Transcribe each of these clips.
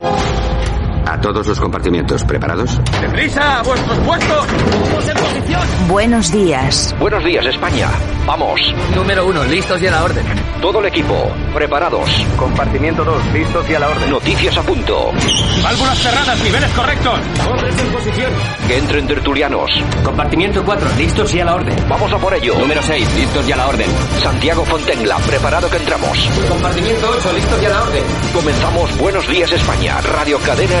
you. A todos los compartimientos, ¿preparados? ¡Deprisa! ¡A vuestros puestos! ¡Vamos en posición! Buenos días. Buenos días, España. Vamos. Número uno, listos y a la orden. Todo el equipo, preparados. Compartimiento 2, listos y a la orden. Noticias a punto. Válvulas cerradas, niveles correctos. Hombres en posición. Que entren tertulianos. Compartimiento 4, listos y a la orden. Vamos a por ello. Número 6, listos y a la orden. Santiago Fontenla, preparado que entramos. Compartimiento 8, listos y a la orden. Comenzamos Buenos Días España, Radio Cadena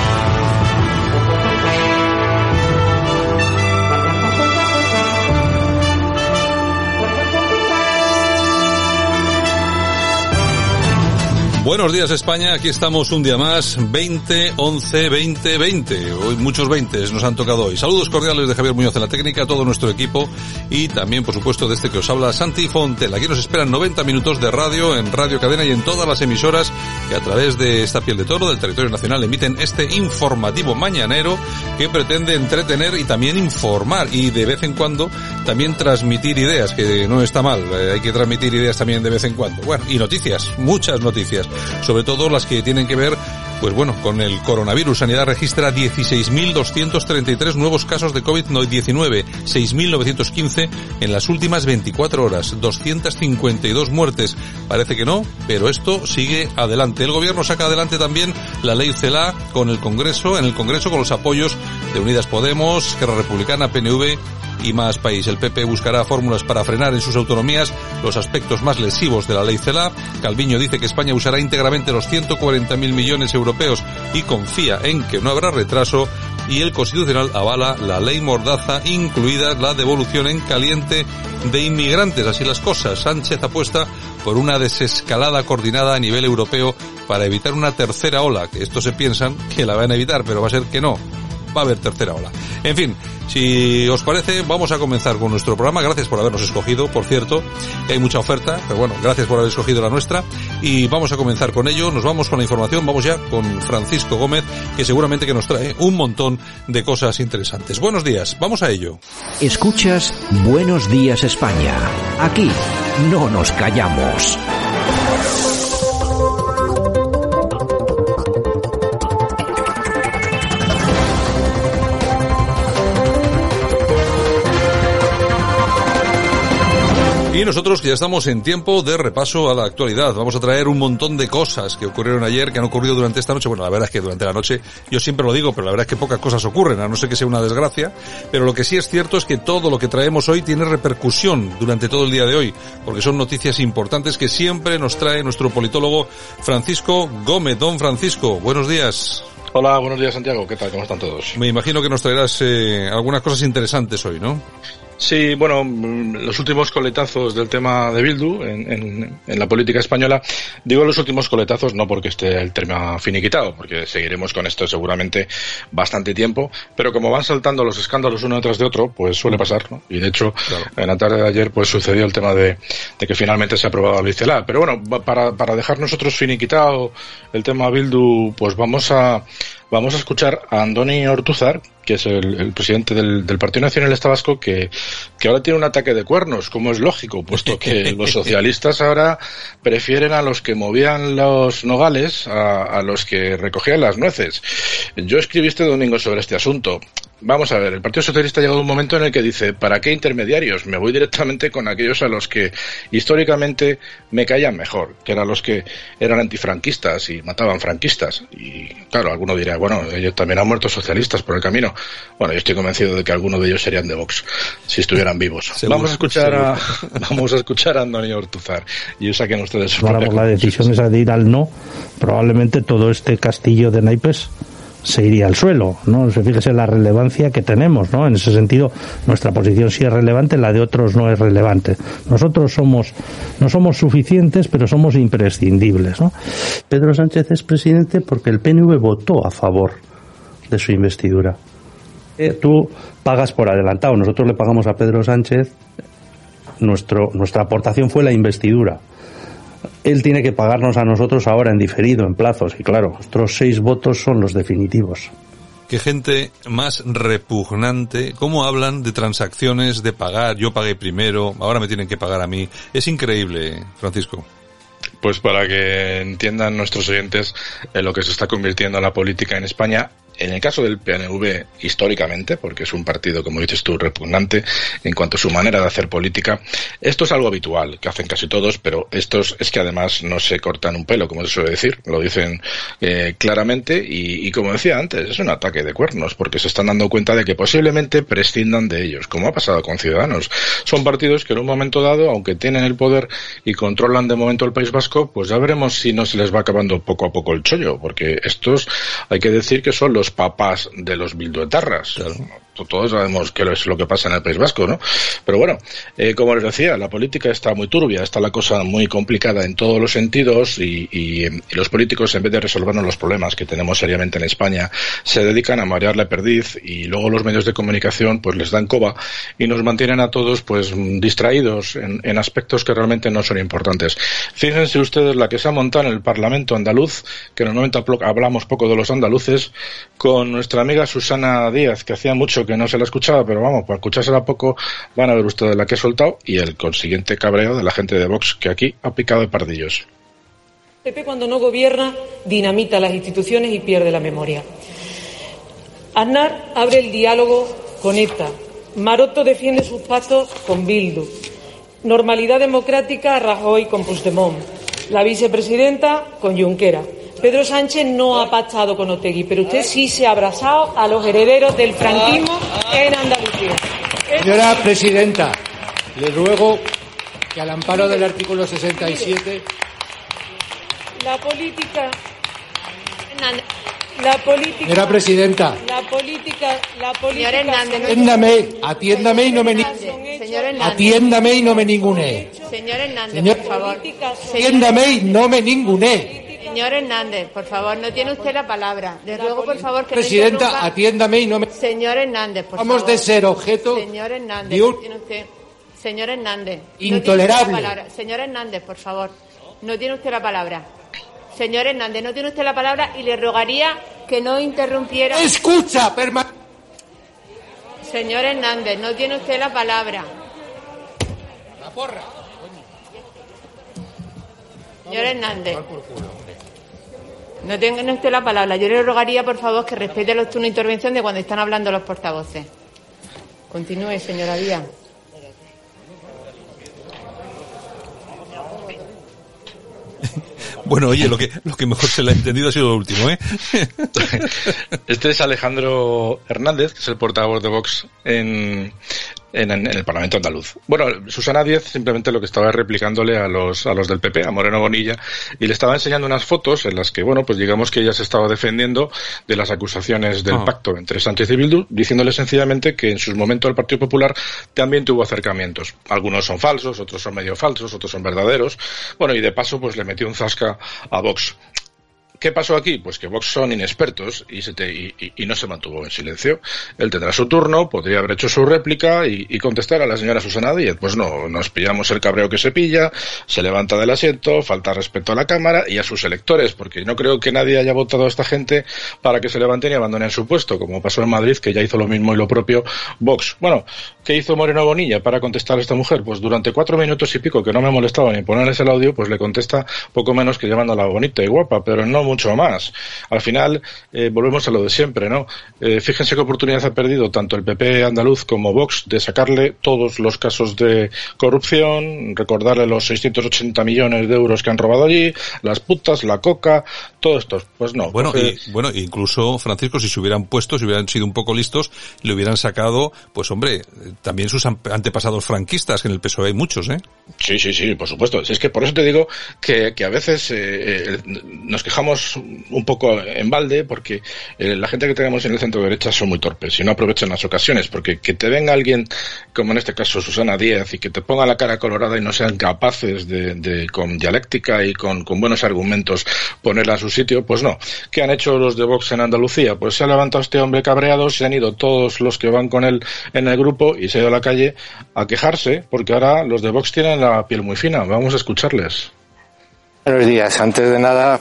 Buenos días España, aquí estamos un día más, 20, 11, 20, 20. Hoy muchos 20 nos han tocado hoy. Saludos cordiales de Javier Muñoz en la técnica, todo nuestro equipo y también por supuesto de este que os habla Santi Fontel. Aquí nos esperan 90 minutos de radio en Radio Cadena y en todas las emisoras que a través de esta piel de toro del territorio nacional emiten este informativo mañanero que pretende entretener y también informar y de vez en cuando también transmitir ideas, que no está mal, eh, hay que transmitir ideas también de vez en cuando. Bueno, y noticias, muchas noticias sobre todo las que tienen que ver pues bueno, con el coronavirus, Sanidad registra 16.233 nuevos casos de COVID-19, 6.915 en las últimas 24 horas, 252 muertes. Parece que no, pero esto sigue adelante. El gobierno saca adelante también la ley CELA con el Congreso, en el Congreso con los apoyos de Unidas Podemos, Esquerra Republicana, PNV y más país. El PP buscará fórmulas para frenar en sus autonomías los aspectos más lesivos de la ley CELA. Calviño dice que España usará íntegramente los 140.000 millones europeos y confía en que no habrá retraso y el Constitucional avala la ley Mordaza, incluida la devolución en caliente de inmigrantes. Así las cosas. Sánchez apuesta por una desescalada coordinada a nivel europeo para evitar una tercera ola, que estos se piensan que la van a evitar, pero va a ser que no va a haber tercera ola. En fin, si os parece, vamos a comenzar con nuestro programa. Gracias por habernos escogido, por cierto, hay mucha oferta, pero bueno, gracias por haber escogido la nuestra. Y vamos a comenzar con ello. Nos vamos con la información. Vamos ya con Francisco Gómez, que seguramente que nos trae un montón de cosas interesantes. Buenos días, vamos a ello. Escuchas Buenos días España. Aquí no nos callamos. Y nosotros que ya estamos en tiempo de repaso a la actualidad. Vamos a traer un montón de cosas que ocurrieron ayer, que han ocurrido durante esta noche. Bueno, la verdad es que durante la noche, yo siempre lo digo, pero la verdad es que pocas cosas ocurren, a no ser que sea una desgracia. Pero lo que sí es cierto es que todo lo que traemos hoy tiene repercusión durante todo el día de hoy, porque son noticias importantes que siempre nos trae nuestro politólogo Francisco Gómez. Don Francisco, buenos días. Hola, buenos días Santiago, ¿qué tal? ¿Cómo están todos? Me imagino que nos traerás eh, algunas cosas interesantes hoy, ¿no? Sí, bueno, los últimos coletazos del tema de Bildu en, en, en, la política española, digo los últimos coletazos no porque esté el tema finiquitado, porque seguiremos con esto seguramente bastante tiempo, pero como van saltando los escándalos uno detrás de otro, pues suele pasar, ¿no? Y de hecho, claro. en la tarde de ayer pues sucedió el tema de, de que finalmente se ha aprobado la CELA. Pero bueno, para, para dejar nosotros finiquitado el tema Bildu, pues vamos a vamos a escuchar a Andoni Ortuzar, que es el, el presidente del, del, Partido Nacionalista Vasco, que, que ahora tiene un ataque de cuernos, como es lógico, puesto que los socialistas ahora prefieren a los que movían los nogales a, a los que recogían las nueces. Yo escribí este domingo sobre este asunto. Vamos a ver, el Partido Socialista ha llegado a un momento en el que dice, ¿para qué intermediarios? Me voy directamente con aquellos a los que históricamente me caían mejor, que eran los que eran antifranquistas y mataban franquistas. Y claro, alguno dirá, bueno, ellos también han muerto socialistas por el camino. Bueno, yo estoy convencido de que algunos de ellos serían de Vox, si estuvieran vivos. Seguro, vamos a escuchar a, vamos a escuchar a Antonio Ortuzar y saquen ustedes Ahora por la decisión esa de ir al no, probablemente todo este castillo de naipes se iría al suelo, ¿no? Fíjese la relevancia que tenemos, ¿no? En ese sentido, nuestra posición sí es relevante, la de otros no es relevante. Nosotros somos, no somos suficientes, pero somos imprescindibles, ¿no? Pedro Sánchez es presidente porque el PNV votó a favor de su investidura. Eh, tú pagas por adelantado, nosotros le pagamos a Pedro Sánchez, nuestro, nuestra aportación fue la investidura él tiene que pagarnos a nosotros ahora en diferido, en plazos, y claro, nuestros seis votos son los definitivos. Qué gente más repugnante. ¿Cómo hablan de transacciones, de pagar? Yo pagué primero, ahora me tienen que pagar a mí. Es increíble, Francisco. Pues para que entiendan nuestros oyentes en lo que se está convirtiendo la política en España, en el caso del PNV, históricamente, porque es un partido, como dices tú, repugnante en cuanto a su manera de hacer política, esto es algo habitual, que hacen casi todos, pero estos es que además no se cortan un pelo, como se suele decir, lo dicen eh, claramente y, y, como decía antes, es un ataque de cuernos, porque se están dando cuenta de que posiblemente prescindan de ellos, como ha pasado con Ciudadanos. Son partidos que en un momento dado, aunque tienen el poder y controlan de momento el País Vasco, pues ya veremos si no se les va acabando poco a poco el chollo, porque estos hay que decir que son los papás de los bilduetarras. Todos sabemos qué es lo que pasa en el País Vasco, ¿no? Pero bueno, eh, como les decía, la política está muy turbia, está la cosa muy complicada en todos los sentidos y, y, y los políticos, en vez de resolvernos los problemas que tenemos seriamente en España, se dedican a marear la perdiz y luego los medios de comunicación pues les dan coba y nos mantienen a todos pues distraídos en, en aspectos que realmente no son importantes. Fíjense ustedes la que se ha montado en el Parlamento andaluz, que normalmente hablamos poco de los andaluces, con nuestra amiga Susana Díaz, que hacía mucho que no se la escuchaba, pero vamos, para escuchársela poco van a ver ustedes la que he soltado y el consiguiente cabreo de la gente de Vox, que aquí ha picado de pardillos. PP cuando no gobierna dinamita las instituciones y pierde la memoria. Aznar abre el diálogo con ETA. Maroto defiende sus pactos con Bildu. Normalidad democrática Rajoy con Puigdemont. La vicepresidenta con Junquera. Pedro Sánchez no ha pactado con Otegui, pero usted sí se ha abrazado a los herederos del franquismo en Andalucía. Señora presidenta, le ruego que al amparo del artículo 67 la política la política Señora presidenta la política la política Señor Hernández, no- atiéndame atiéndame y no me ni- Señor Hernández. atiéndame y no me ningune Señor Hernández, por favor. atiéndame y no me ningune Señor Hernández, por favor, no tiene usted la palabra. De luego, por favor, que no presidenta atiéndame y no me Señor Hernández, por Vamos favor. de ser objeto Señor Hernández, de un- no tiene usted. Señor Hernández. no Intolerable. tiene usted la palabra. Señor Hernández, por favor. No tiene usted la palabra. Señor Hernández, no tiene usted la palabra y le rogaría que no interrumpiera. escucha perma Señor Hernández, no tiene usted la palabra. Señor Hernández. No tiene usted la palabra. Yo le rogaría, por favor, que respete los turnos de intervención de cuando están hablando los portavoces. Continúe, señora Díaz. Bueno, oye, lo que, lo que mejor se le ha entendido ha sido lo último, ¿eh? Este es Alejandro Hernández, que es el portavoz de Vox en, en, en el Parlamento andaluz. Bueno, Susana Díez simplemente lo que estaba replicándole a los, a los del PP, a Moreno Bonilla, y le estaba enseñando unas fotos en las que, bueno, pues digamos que ella se estaba defendiendo de las acusaciones del Ah. pacto entre Sánchez y Bildu, diciéndole sencillamente que en sus momentos el Partido Popular también tuvo acercamientos. Algunos son falsos, otros son medio falsos, otros son verdaderos. Bueno, y de paso, pues le metió un zasca a Vox. ¿Qué pasó aquí? Pues que Vox son inexpertos y, se te- y- y- no se mantuvo en silencio. Él tendrá su turno, podría haber hecho su réplica y, y contestar a la señora Susana Díez. Pues no, nos pillamos el cabreo que se pilla, se levanta del asiento, falta respeto a la Cámara y a sus electores, porque no creo que nadie haya votado a esta gente para que se levanten y abandonen su puesto, como pasó en Madrid, que ya hizo lo mismo y lo propio Vox. Bueno, ¿qué hizo Moreno Bonilla para contestar a esta mujer? Pues durante cuatro minutos y pico, que no me molestaba ni ponerles el audio, pues le contesta poco menos que llamándola bonita y guapa, pero no mucho más. Al final, eh, volvemos a lo de siempre, ¿no? Eh, fíjense qué oportunidad ha perdido tanto el PP andaluz como Vox de sacarle todos los casos de corrupción, recordarle los 680 millones de euros que han robado allí, las putas, la coca, todo esto. Pues no. Bueno, y, bueno, incluso, Francisco, si se hubieran puesto, si hubieran sido un poco listos, le hubieran sacado, pues hombre, también sus an- antepasados franquistas, que en el PSOE hay muchos, ¿eh? Sí, sí, sí, por supuesto. Si es que por eso te digo que, que a veces eh, nos quejamos un poco en balde porque eh, la gente que tenemos en el centro derecha son muy torpes y no aprovechan las ocasiones porque que te venga alguien como en este caso Susana Díaz y que te ponga la cara colorada y no sean capaces de, con dialéctica y con, buenos argumentos ponerla a su sitio, pues no. ¿Qué han hecho los de Vox en Andalucía? Pues se ha levantado este hombre cabreado, se han ido todos los que van con él en el grupo y se ha ido a la calle a quejarse porque ahora los de Vox tienen la piel muy fina. Vamos a escucharles. Buenos días. Antes de nada,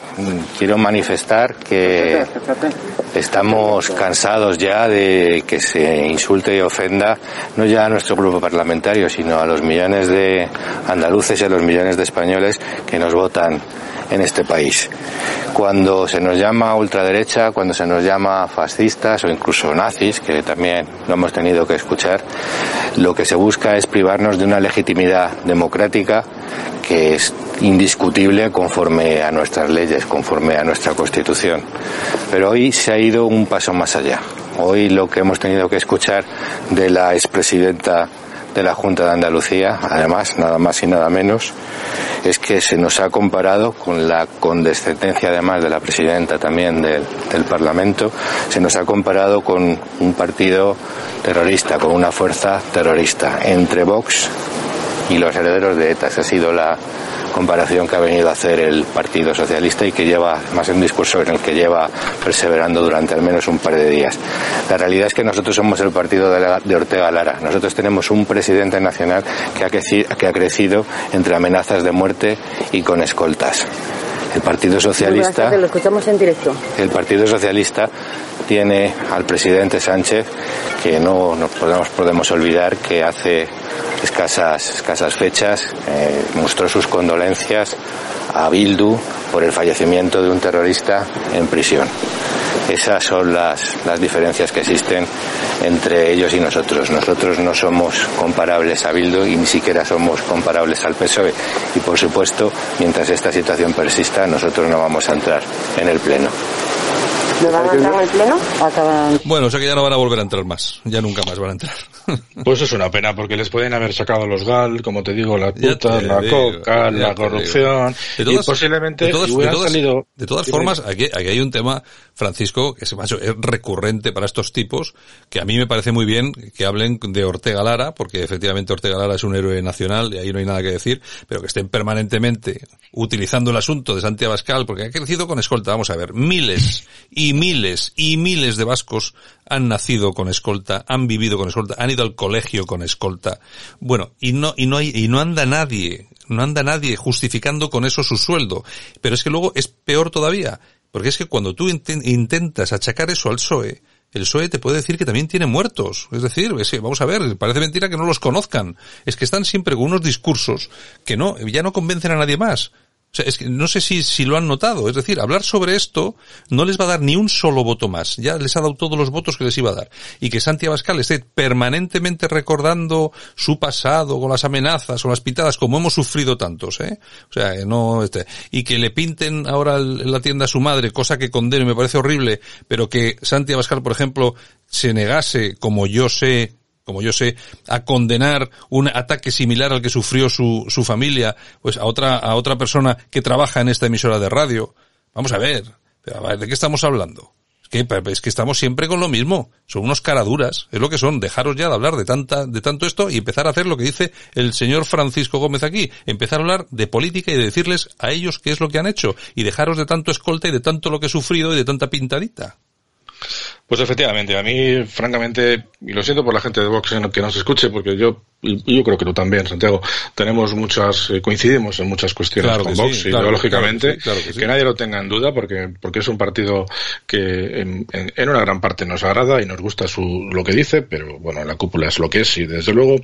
quiero manifestar que estamos cansados ya de que se insulte y ofenda no ya a nuestro grupo parlamentario, sino a los millones de andaluces y a los millones de españoles que nos votan en este país. Cuando se nos llama ultraderecha, cuando se nos llama fascistas o incluso nazis, que también lo hemos tenido que escuchar, lo que se busca es privarnos de una legitimidad democrática que es indiscutible conforme a nuestras leyes, conforme a nuestra Constitución. Pero hoy se ha ido un paso más allá. Hoy lo que hemos tenido que escuchar de la expresidenta de la Junta de Andalucía, además, nada más y nada menos, es que se nos ha comparado con la condescendencia, además de la presidenta también del, del Parlamento, se nos ha comparado con un partido terrorista, con una fuerza terrorista, entre Vox y los herederos de ETA. Esa ha sido la comparación que ha venido a hacer el Partido Socialista y que lleva más un discurso en el que lleva perseverando durante al menos un par de días. La realidad es que nosotros somos el partido de Ortega Lara. Nosotros tenemos un presidente nacional que ha, crecido, que ha crecido entre amenazas de muerte y con escoltas. El Partido Socialista. Lo escuchamos en directo. El Partido Socialista tiene al presidente Sánchez que no nos podemos, podemos olvidar que hace escasas, escasas fechas eh, mostró sus condolencias a Bildu por el fallecimiento de un terrorista en prisión. Esas son las, las diferencias que existen entre ellos y nosotros. Nosotros no somos comparables a Bildu y ni siquiera somos comparables al PSOE. Y por supuesto, mientras esta situación persista, nosotros no vamos a entrar en el Pleno. ¿No van a entrar en el Pleno? Bueno, o sea que ya no van a volver a entrar más. Ya nunca más van a entrar. Pues es una pena, porque les pueden haber sacado los GAL, como te digo, la puta, la coca, la corrupción, y posiblemente de todas, de todas formas, aquí, aquí, hay un tema, Francisco, que es, es recurrente para estos tipos, que a mí me parece muy bien que hablen de Ortega Lara, porque efectivamente Ortega Lara es un héroe nacional, y ahí no hay nada que decir, pero que estén permanentemente utilizando el asunto de Santiago Abascal, porque ha crecido con escolta, vamos a ver, miles y miles y miles de vascos han nacido con escolta, han vivido con escolta, han ido al colegio con escolta. Bueno, y no, y no hay, y no anda nadie, no anda nadie justificando con eso su sueldo. Pero es que luego es peor todavía, porque es que cuando tú intentas achacar eso al PSOE, el PSOE te puede decir que también tiene muertos. Es decir, vamos a ver, parece mentira que no los conozcan. Es que están siempre con unos discursos que no, ya no convencen a nadie más. O sea, es que no sé si, si lo han notado. Es decir, hablar sobre esto no les va a dar ni un solo voto más. Ya les ha dado todos los votos que les iba a dar. Y que Santi Abascal esté permanentemente recordando su pasado con las amenazas o las pitadas, como hemos sufrido tantos, ¿eh? O sea, no, este, y que le pinten ahora en la tienda a su madre, cosa que condeno y me parece horrible, pero que Santi Abascal, por ejemplo, se negase, como yo sé, como yo sé, a condenar un ataque similar al que sufrió su, su familia, pues a otra, a otra persona que trabaja en esta emisora de radio. Vamos a ver, ¿de qué estamos hablando? Es que, es que estamos siempre con lo mismo. Son unos caraduras, es lo que son. Dejaros ya de hablar de tanta, de tanto esto y empezar a hacer lo que dice el señor Francisco Gómez aquí. Empezar a hablar de política y de decirles a ellos qué es lo que han hecho. Y dejaros de tanto escolta y de tanto lo que he sufrido y de tanta pintadita. Pues efectivamente, a mí, francamente, y lo siento por la gente de Vox que nos escuche, porque yo y yo creo que tú también, Santiago, tenemos muchas, eh, coincidimos en muchas cuestiones con Vox, ideológicamente, que, nadie lo tenga en duda, porque, porque es un partido que en, en, una gran parte nos agrada y nos gusta su, lo que dice, pero bueno, la cúpula es lo que es y desde luego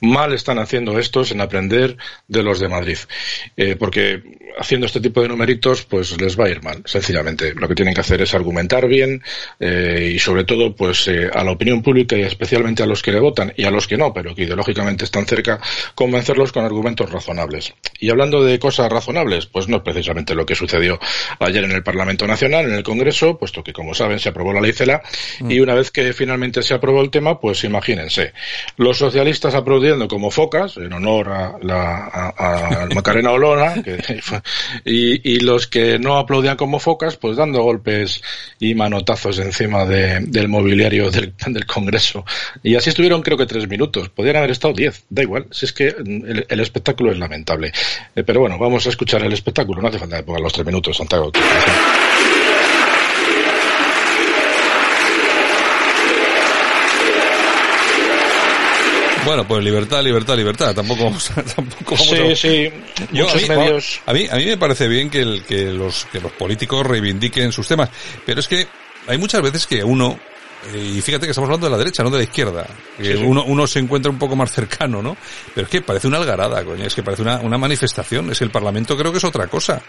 mal están haciendo estos en aprender de los de Madrid, eh, porque haciendo este tipo de numeritos, pues les va a ir mal, sencillamente. Lo que tienen que hacer es argumentar bien eh, y sobre todo pues eh, a la opinión pública y especialmente a los que le votan y a los que no, pero que ideológicamente están cerca, convencerlos con argumentos razonables. Y hablando de cosas razonables, pues no es precisamente lo que sucedió ayer en el Parlamento Nacional, en el Congreso, puesto que como saben se aprobó la ley CELA y Mm. una vez que finalmente se aprobó el tema, pues imagínense, los socialistas aplaudiendo como focas en honor a, la, a, a Macarena Olona que y, y los que no aplaudían como focas, pues dando golpes y manotazos encima de- del mobiliario del, del Congreso. Y así estuvieron creo que tres minutos. Podrían haber estado diez, da igual. Si es que mm, el, el espectáculo es lamentable. Eh, pero bueno, vamos a escuchar el espectáculo. No hace falta que pongan los tres minutos, Santiago. Bueno, pues libertad, libertad, libertad. Tampoco vamos a, tampoco vamos Sí, a... sí. Yo, a, mí, medios. a, mí, a mí me parece bien que, el, que, los, que los políticos reivindiquen sus temas, pero es que hay muchas veces que uno, eh, y fíjate que estamos hablando de la derecha, no de la izquierda, que Sí, sí. Uno, uno se encuentra un poco más cercano, ¿no? Pero es que parece una algarada, coño, es que parece una, una manifestación, es que el Parlamento creo que es otra cosa.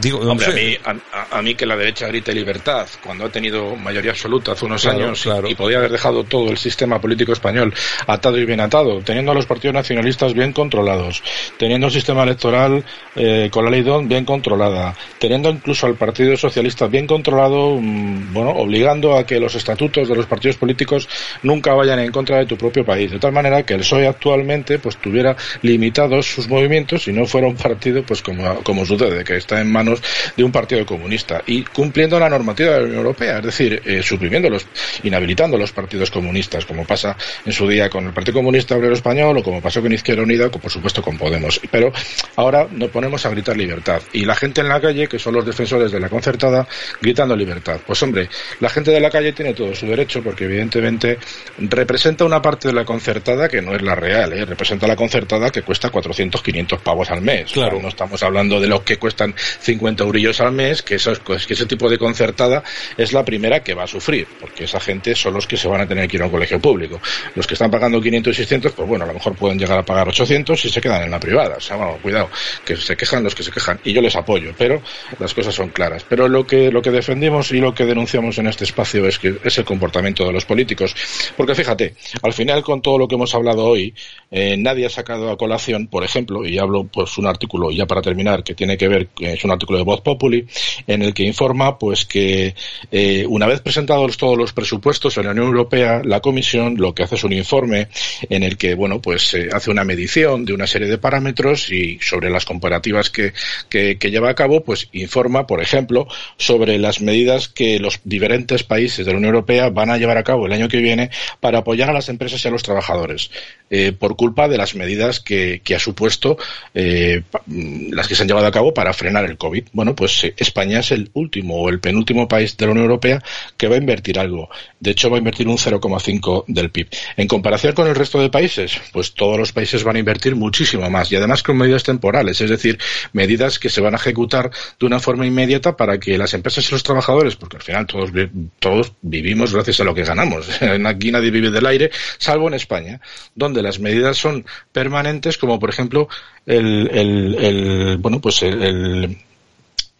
Digo, no Hombre, sé. a mí, a, a- mí que la derecha grite libertad cuando ha tenido mayoría absoluta hace unos Claro, años y- claro. y podía haber dejado todo el sistema político español atado y bien atado, teniendo a los partidos nacionalistas bien controlados, teniendo el sistema electoral eh, con la ley DON bien controlada, teniendo incluso al Partido Socialista bien controlado, mm, bueno, obligando a que los estatutos de los partidos políticos nunca vayan en contra de tu propio país, de tal manera que el PSOE actualmente pues tuviera limitados sus movimientos y no fuera un partido pues como, como sucede, que está en manos de un partido comunista y cumpliendo la normativa de la Unión Europea, es decir, eh, suprimiéndolos, inhabilitando los partidos comunistas, como pasa en su día con el Partido Comunista Obrero Español o como pasó con Izquierda Unida, o por supuesto con Podemos. Pero ahora nos ponemos a gritar libertad y la gente en la calle, que son los defensores de la concertada, gritando libertad. Pues hombre, la gente de la calle tiene todo su derecho porque evidentemente representa una parte de la concertada que no es la real, ¿eh? representa la concertada que cuesta 400, 500 pavos al mes. Claro. No estamos hablando de lo que cuestan 50 eurillos al mes, que, pues, que ese tipo de concertada es la primera que va a sufrir, porque esa gente son los que se van a tener que ir a un colegio público. Los que están pagando 500 y 600, pues bueno, a lo mejor pueden llegar a pagar 800 y se quedan en la privada. O sea, bueno, cuidado, que se quejan los que se quejan. Y yo les apoyo, pero las cosas son claras. Pero lo que, lo que defendimos y lo que denunciamos en este espacio es que es el comportamiento de los políticos. Porque fíjate, al final con todo lo que hemos hablado hoy, eh, nadie ha sacado a colación, por ejemplo, y hablo pues un artículo, ya para terminar, que tiene que ver, es un de Voz Populi, en el que informa pues que eh, una vez presentados todos los presupuestos en la Unión Europea, la Comisión lo que hace es un informe en el que, bueno, pues eh, hace una medición de una serie de parámetros y sobre las comparativas que, que, que lleva a cabo, pues informa, por ejemplo, sobre las medidas que los diferentes países de la Unión Europea van a llevar a cabo el año que viene para apoyar a las empresas y a los trabajadores, eh, por culpa de las medidas que, que ha supuesto eh, mm, las que se han llevado a cabo para frenar el COVID. Bueno, pues eh, España es el último o el penúltimo país de la Unión Europea que va a invertir algo. De hecho, va a invertir un 0,5 del PIB. En comparación con el resto de países, pues todos los países van a invertir muchísimo más y además con medidas temporales, es decir, medidas que se van a ejecutar de una forma inmediata para que las empresas y los trabajadores, porque al final todos, todos vivimos gracias a lo que ganamos. Aquí nadie vive del aire, salvo en España, donde las medidas son permanentes, como por ejemplo el, el, el bueno, pues el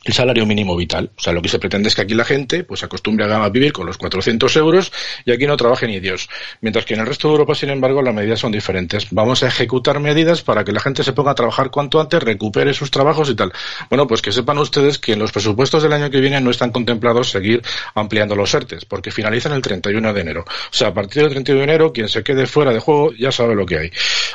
el salario mínimo vital. O sea, lo que se pretende es que aquí la gente pues acostumbre a vivir con los 400 euros y aquí no trabaje ni Dios. Mientras que en el resto de Europa, sin embargo, las medidas son diferentes. Vamos a ejecutar medidas para que la gente se ponga a trabajar cuanto antes, recupere sus trabajos y tal. Bueno, pues que sepan ustedes que en los presupuestos del año que viene no están contemplados seguir ampliando los ERTES, porque finalizan el 31 de enero. O sea, a partir del 31 de enero, quien se quede fuera de juego ya sabe lo que hay.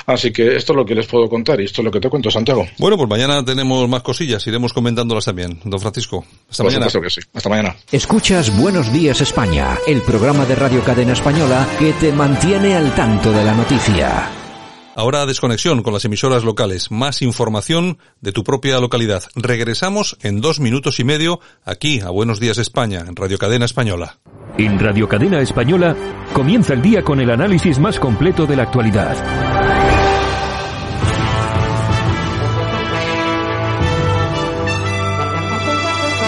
Así que esto es lo que les puedo contar y esto es lo que te cuento, Santiago. Bueno, pues mañana tenemos más cosillas, iremos comentándolas también. Don Francisco, hasta Por mañana. supuesto que sí. Hasta mañana. Escuchas Buenos Días España, el programa de Radio Cadena Española que te mantiene al tanto de la noticia. Ahora desconexión con las emisoras locales, más información de tu propia localidad. Regresamos en dos minutos y medio aquí a Buenos Días España, en Radio Cadena Española. En Radio Cadena Española comienza el día con el análisis más completo de la actualidad.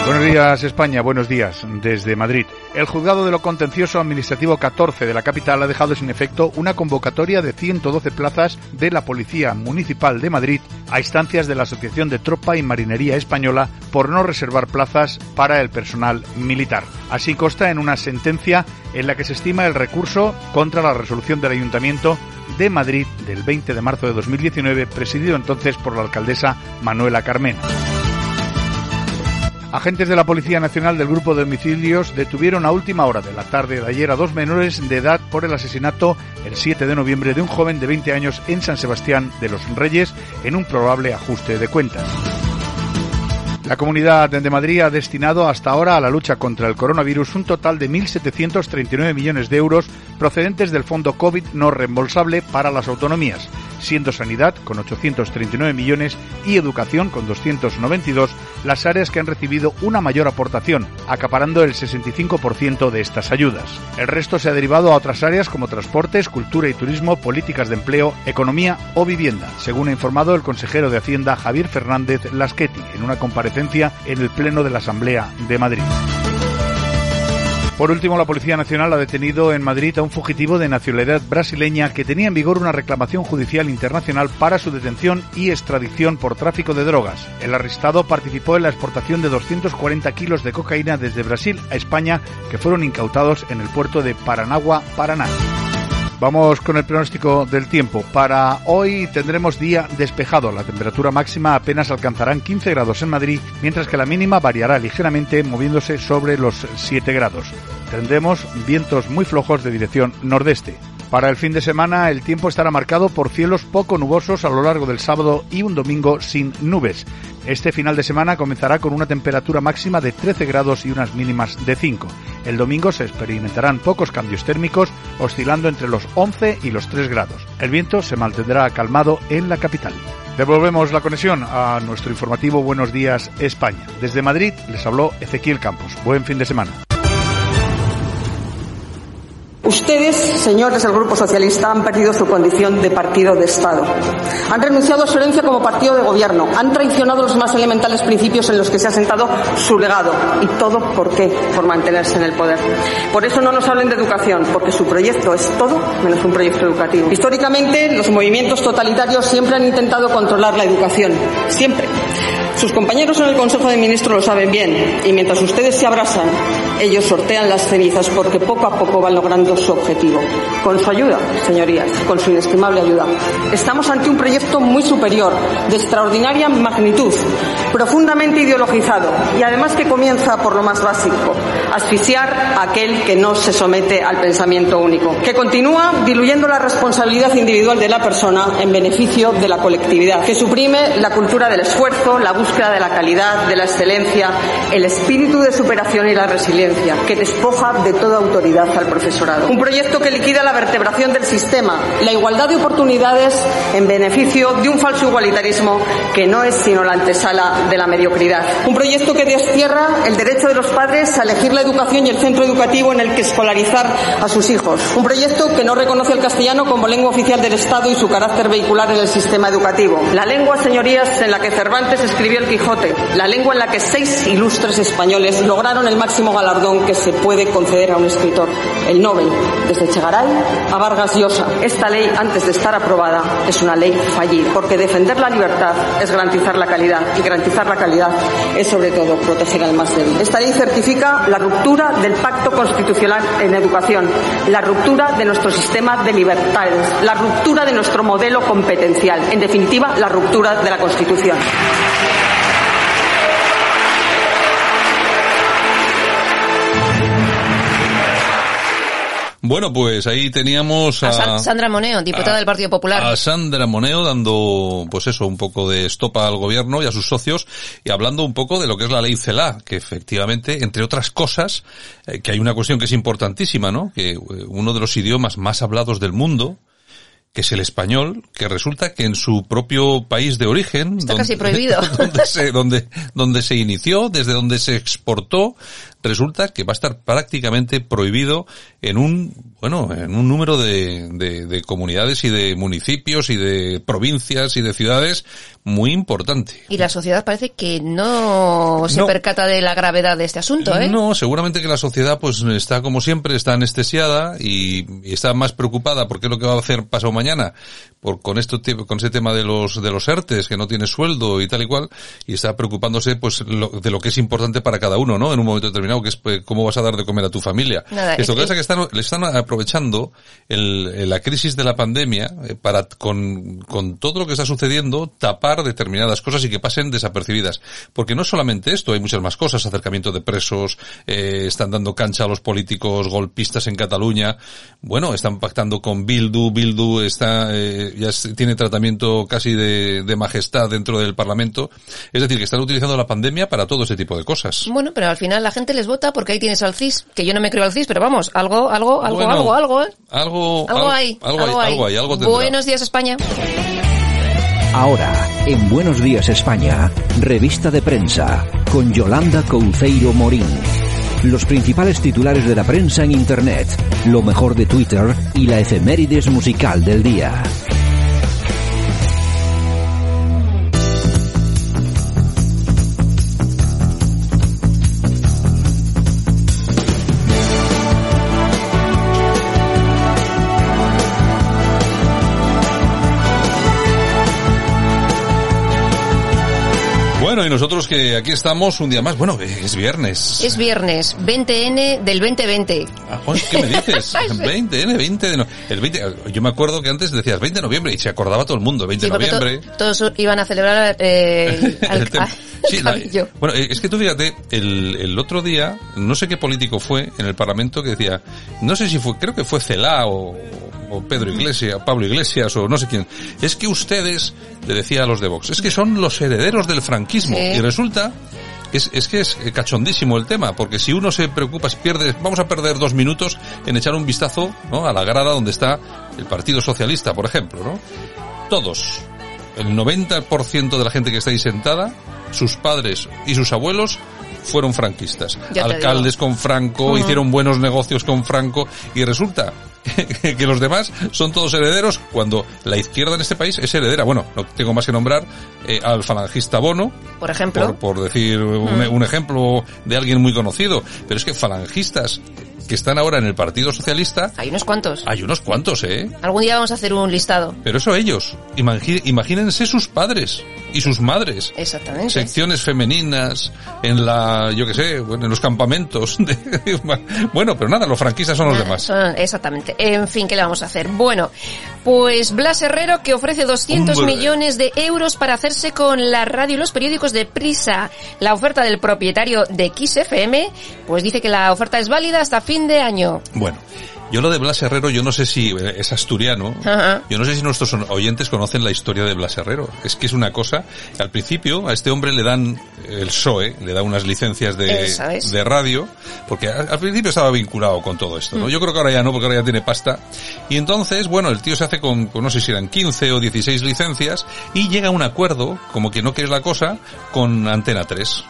Buenos días España, buenos días desde Madrid. El juzgado de lo contencioso administrativo 14 de la capital ha dejado sin efecto una convocatoria de 112 plazas de la Policía Municipal de Madrid a instancias de la Asociación de Tropa y Marinería Española por no reservar plazas para el personal militar. Así consta en una sentencia en la que se estima el recurso contra la resolución del Ayuntamiento de Madrid del 20 de marzo de 2019, presidido entonces por la alcaldesa Manuela Carmena. Agentes de la Policía Nacional del Grupo de Homicidios detuvieron a última hora de la tarde de ayer a dos menores de edad por el asesinato el 7 de noviembre de un joven de 20 años en San Sebastián de los Reyes en un probable ajuste de cuentas. La Comunidad de Madrid ha destinado hasta ahora a la lucha contra el coronavirus un total de 1.739 millones de euros procedentes del Fondo COVID no reembolsable para las autonomías, siendo Sanidad con 839 millones y Educación con 292 las áreas que han recibido una mayor aportación, acaparando el 65% de estas ayudas. El resto se ha derivado a otras áreas como transportes, cultura y turismo, políticas de empleo, economía o vivienda, según ha informado el consejero de Hacienda Javier Fernández Lasqueti en una comparecencia en el Pleno de la Asamblea de Madrid. Por último, la Policía Nacional ha detenido en Madrid a un fugitivo de nacionalidad brasileña que tenía en vigor una reclamación judicial internacional para su detención y extradición por tráfico de drogas. El arrestado participó en la exportación de 240 kilos de cocaína desde Brasil a España que fueron incautados en el puerto de Paranagua, Paraná. Vamos con el pronóstico del tiempo. Para hoy tendremos día despejado. La temperatura máxima apenas alcanzarán 15 grados en Madrid, mientras que la mínima variará ligeramente moviéndose sobre los 7 grados. Tendremos vientos muy flojos de dirección nordeste. Para el fin de semana el tiempo estará marcado por cielos poco nubosos a lo largo del sábado y un domingo sin nubes. Este final de semana comenzará con una temperatura máxima de 13 grados y unas mínimas de 5. El domingo se experimentarán pocos cambios térmicos, oscilando entre los 11 y los 3 grados. El viento se mantendrá calmado en la capital. Devolvemos la conexión a nuestro informativo Buenos Días España. Desde Madrid les habló Ezequiel Campos. Buen fin de semana. Ustedes, señores del Grupo Socialista, han perdido su condición de partido de Estado. Han renunciado a su herencia como partido de gobierno. Han traicionado los más elementales principios en los que se ha sentado su legado. ¿Y todo por qué? Por mantenerse en el poder. Por eso no nos hablen de educación, porque su proyecto es todo menos un proyecto educativo. Históricamente, los movimientos totalitarios siempre han intentado controlar la educación. Siempre. Sus compañeros en el Consejo de Ministros lo saben bien. Y mientras ustedes se abrasan, ellos sortean las cenizas porque poco a poco van logrando su objetivo. Con su ayuda, señorías, con su inestimable ayuda. Estamos ante un proyecto muy superior, de extraordinaria magnitud, profundamente ideologizado y además que comienza por lo más básico, asfixiar a aquel que no se somete al pensamiento único, que continúa diluyendo la responsabilidad individual de la persona en beneficio de la colectividad, que suprime la cultura del esfuerzo, la búsqueda de la calidad, de la excelencia, el espíritu de superación y la resiliencia, que despoja de toda autoridad al profesorado. Proyecto que liquida la vertebración del sistema, la igualdad de oportunidades en beneficio de un falso igualitarismo que no es sino la antesala de la mediocridad. Un proyecto que destierra el derecho de los padres a elegir la educación y el centro educativo en el que escolarizar a sus hijos. Un proyecto que no reconoce el castellano como lengua oficial del Estado y su carácter vehicular en el sistema educativo. La lengua, señorías, en la que Cervantes escribió el Quijote. La lengua en la que seis ilustres españoles lograron el máximo galardón que se puede conceder a un escritor, el Nobel, desde Chegaray a Vargas Llosa. Esta ley, antes de estar aprobada, es una ley fallida, porque defender la libertad es garantizar la calidad y garantizar la calidad es sobre todo proteger al más débil. Esta ley certifica la ruptura del pacto constitucional en educación, la ruptura de nuestro sistema de libertades, la ruptura de nuestro modelo competencial, en definitiva, la ruptura de la Constitución. Bueno, pues ahí teníamos a, a San- Sandra Moneo, diputada a- del Partido Popular. a Sandra Moneo dando, pues eso, un poco de estopa al gobierno y a sus socios y hablando un poco de lo que es la ley CELA, que efectivamente, entre otras cosas, eh, que hay una cuestión que es importantísima, ¿no? Que eh, uno de los idiomas más hablados del mundo, que es el español, que resulta que en su propio país de origen, Está casi prohibido. donde se, donde, donde se inició, desde donde se exportó, resulta que va a estar prácticamente prohibido en un, bueno, en un número de, de, de comunidades y de municipios y de provincias y de ciudades muy importante. Y la sociedad parece que no se No. percata de la gravedad de este asunto, ¿eh? No, seguramente que la sociedad pues está como siempre, está anestesiada y, y está más preocupada por qué es lo que va a hacer pasado mañana, por con esto con ese tema de los de los ERTES que no tiene sueldo y tal y cual y está preocupándose pues lo- de lo que es importante para cada uno, ¿no? En un momento determinado que es pues, cómo vas a dar de comer a tu familia. Nada, esto es que pasa es que están le están aprovechando el, la crisis de la pandemia eh, para con con todo lo que está sucediendo tapar determinadas cosas y que pasen desapercibidas, porque no solamente esto, hay muchas más cosas, acercamiento de presos, eh, están dando cancha a los políticos golpistas en Cataluña, bueno, están pactando con Bildu, Bildu está, eh, ya tiene tratamiento casi de, de majestad dentro del Parlamento, es decir, que están utilizando la pandemia para todo ese tipo de cosas. Bueno, pero al final la gente les vota porque ahí tienes al CIS, que yo no me creo al CIS, pero vamos, algo, algo, algo, Bueno, algo, algo, ¿eh? Algo, Algo al- hay, algo hay, algo hay, algo tendrá. Buenos días, España. Ahora, en Buenos Días España, revista de prensa, con Yolanda Couceiro Morín. Los principales titulares de la prensa en Internet, lo mejor de Twitter y la efemérides musical del día. Bueno, y nosotros que aquí estamos un día más, bueno, eh, es viernes. Es viernes, 20N del 2020. Ah, ¿Qué me dices? Ay, sí. 20, N, 20 de no- el 20, yo me acuerdo que antes decías 20 de noviembre y se acordaba todo el mundo, 20 Sí, de porque to- noviembre. todos iban a celebrar eh, al- El tema. Sí, la- cabello. bueno, eh, es que tú fíjate, el, el otro día, no sé qué político fue en el Parlamento que decía, no sé si fue, creo que fue Celá o, o Pedro Iglesias, Pablo Iglesias o no sé quién, es que ustedes, le decía a los de Vox, es que son los herederos del franquismo Sí. y resulta es, es que es cachondísimo el tema, porque si uno se preocupa, pierde, vamos a perder dos minutos en echar un vistazo ¿no? a la grada donde está el Partido Socialista, por ejemplo, ¿no? Todos, el 90% de la gente que está ahí sentada, sus padres y sus abuelos fueron franquistas. Ya Alcaldes con Franco, hicieron buenos negocios con Franco y resulta que los demás son todos herederos cuando la izquierda en este país es heredera. Bueno, no tengo más que nombrar eh, al falangista Bono, Por ejemplo. por, por decir un, Mm. un ejemplo de alguien muy conocido, pero es que falangistas que están ahora en el Partido Socialista, Hay unos cuantos. hay unos cuantos, ¿eh? Algún día vamos a hacer un listado. Pero eso ellos. Imagínense sus padres y sus madres. Exactamente. Secciones femeninas en la, yo qué sé, bueno, en los campamentos. de- bueno, pero nada, los franquistas son los demás. Son- exactamente. En fin, ¿qué le vamos a hacer? Bueno, pues Blas Herrero que ofrece 200 Hombre. millones de euros para hacerse con la radio y los periódicos de Prisa. La oferta del propietario de XFM, pues dice que la oferta es válida hasta fin de año. Bueno, yo lo de Blas Herrero, yo no sé si eh, es asturiano, Ajá. yo no sé si nuestros oyentes conocen la historia de Blas Herrero. Es que es una cosa, al principio a este hombre le dan el PSOE, le da unas licencias de, Eso es. de radio, porque al, principio estaba vinculado con todo esto, ¿no? Mm. Yo creo que ahora ya no, porque ahora ya tiene pasta. Y entonces, bueno, el tío se hace con, con no sé si eran 15 o 16 licencias y llega a un acuerdo, como que no que es la cosa, con Antena 3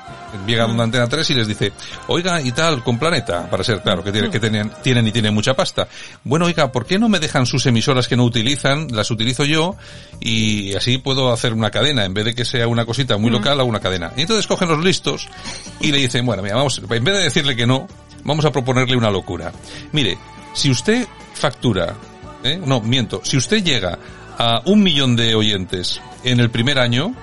llega a una antena 3 y les dice, oiga, y tal, con Planeta, para ser claro, que, tiene, que tienen, tienen y tienen mucha pasta. Bueno, oiga, ¿por qué no me dejan sus emisoras que no utilizan? Las utilizo yo y así puedo hacer una cadena. En vez de que sea una cosita muy local, hago una cadena. Y entonces cogen los listos y le dicen, bueno, mira, vamos, en vez de decirle que no, vamos a proponerle una locura. Mire, si usted factura, ¿eh? no, miento, si usted llega a un millón de oyentes en el primer año,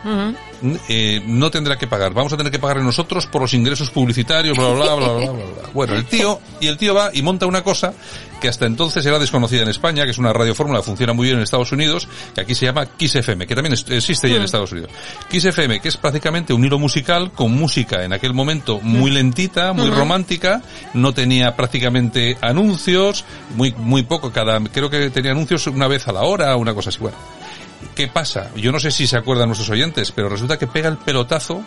eh, no tendrá que pagar. Vamos a tener que pagarle nosotros por los ingresos publicitarios, bla, bla, bla, bla, bla, bla. Bueno, el tío, y el tío va y monta una cosa que hasta entonces era desconocida en España, que es una radiofórmula que funciona muy bien en Estados Unidos, que aquí se llama Kiss FM, que también existe ya en. Estados Unidos. Kiss FM, que es prácticamente un hilo musical con música en aquel momento muy lentita, muy romántica, no tenía prácticamente anuncios, muy, muy poco, cada, creo que tenía anuncios una vez a la hora, una cosa así. Bueno, ¿Qué pasa? Yo no sé si se acuerdan nuestros oyentes, pero resulta que pega el pelotazo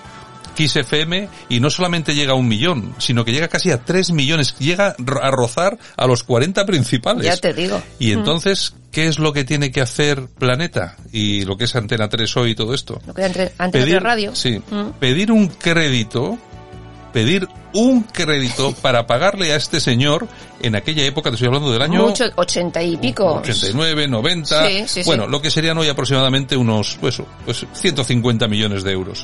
Kiss FM y no solamente llega a un millón, sino que llega casi a tres millones, llega a rozar a los 40 principales. Ya te digo. Y entonces, ¿qué es lo que tiene que hacer Planeta? Y lo que es Antena 3 hoy y todo esto. Lo que entre, Antena Pedir- 3 Radio. Sí, Mm. pedir un crédito pedir un crédito para pagarle a este señor en aquella época, te estoy hablando del año Mucho, ochenta y pico. 89, 90, Sí, sí, sí. bueno, lo que serían hoy aproximadamente unos, pues, pues 150 millones de euros.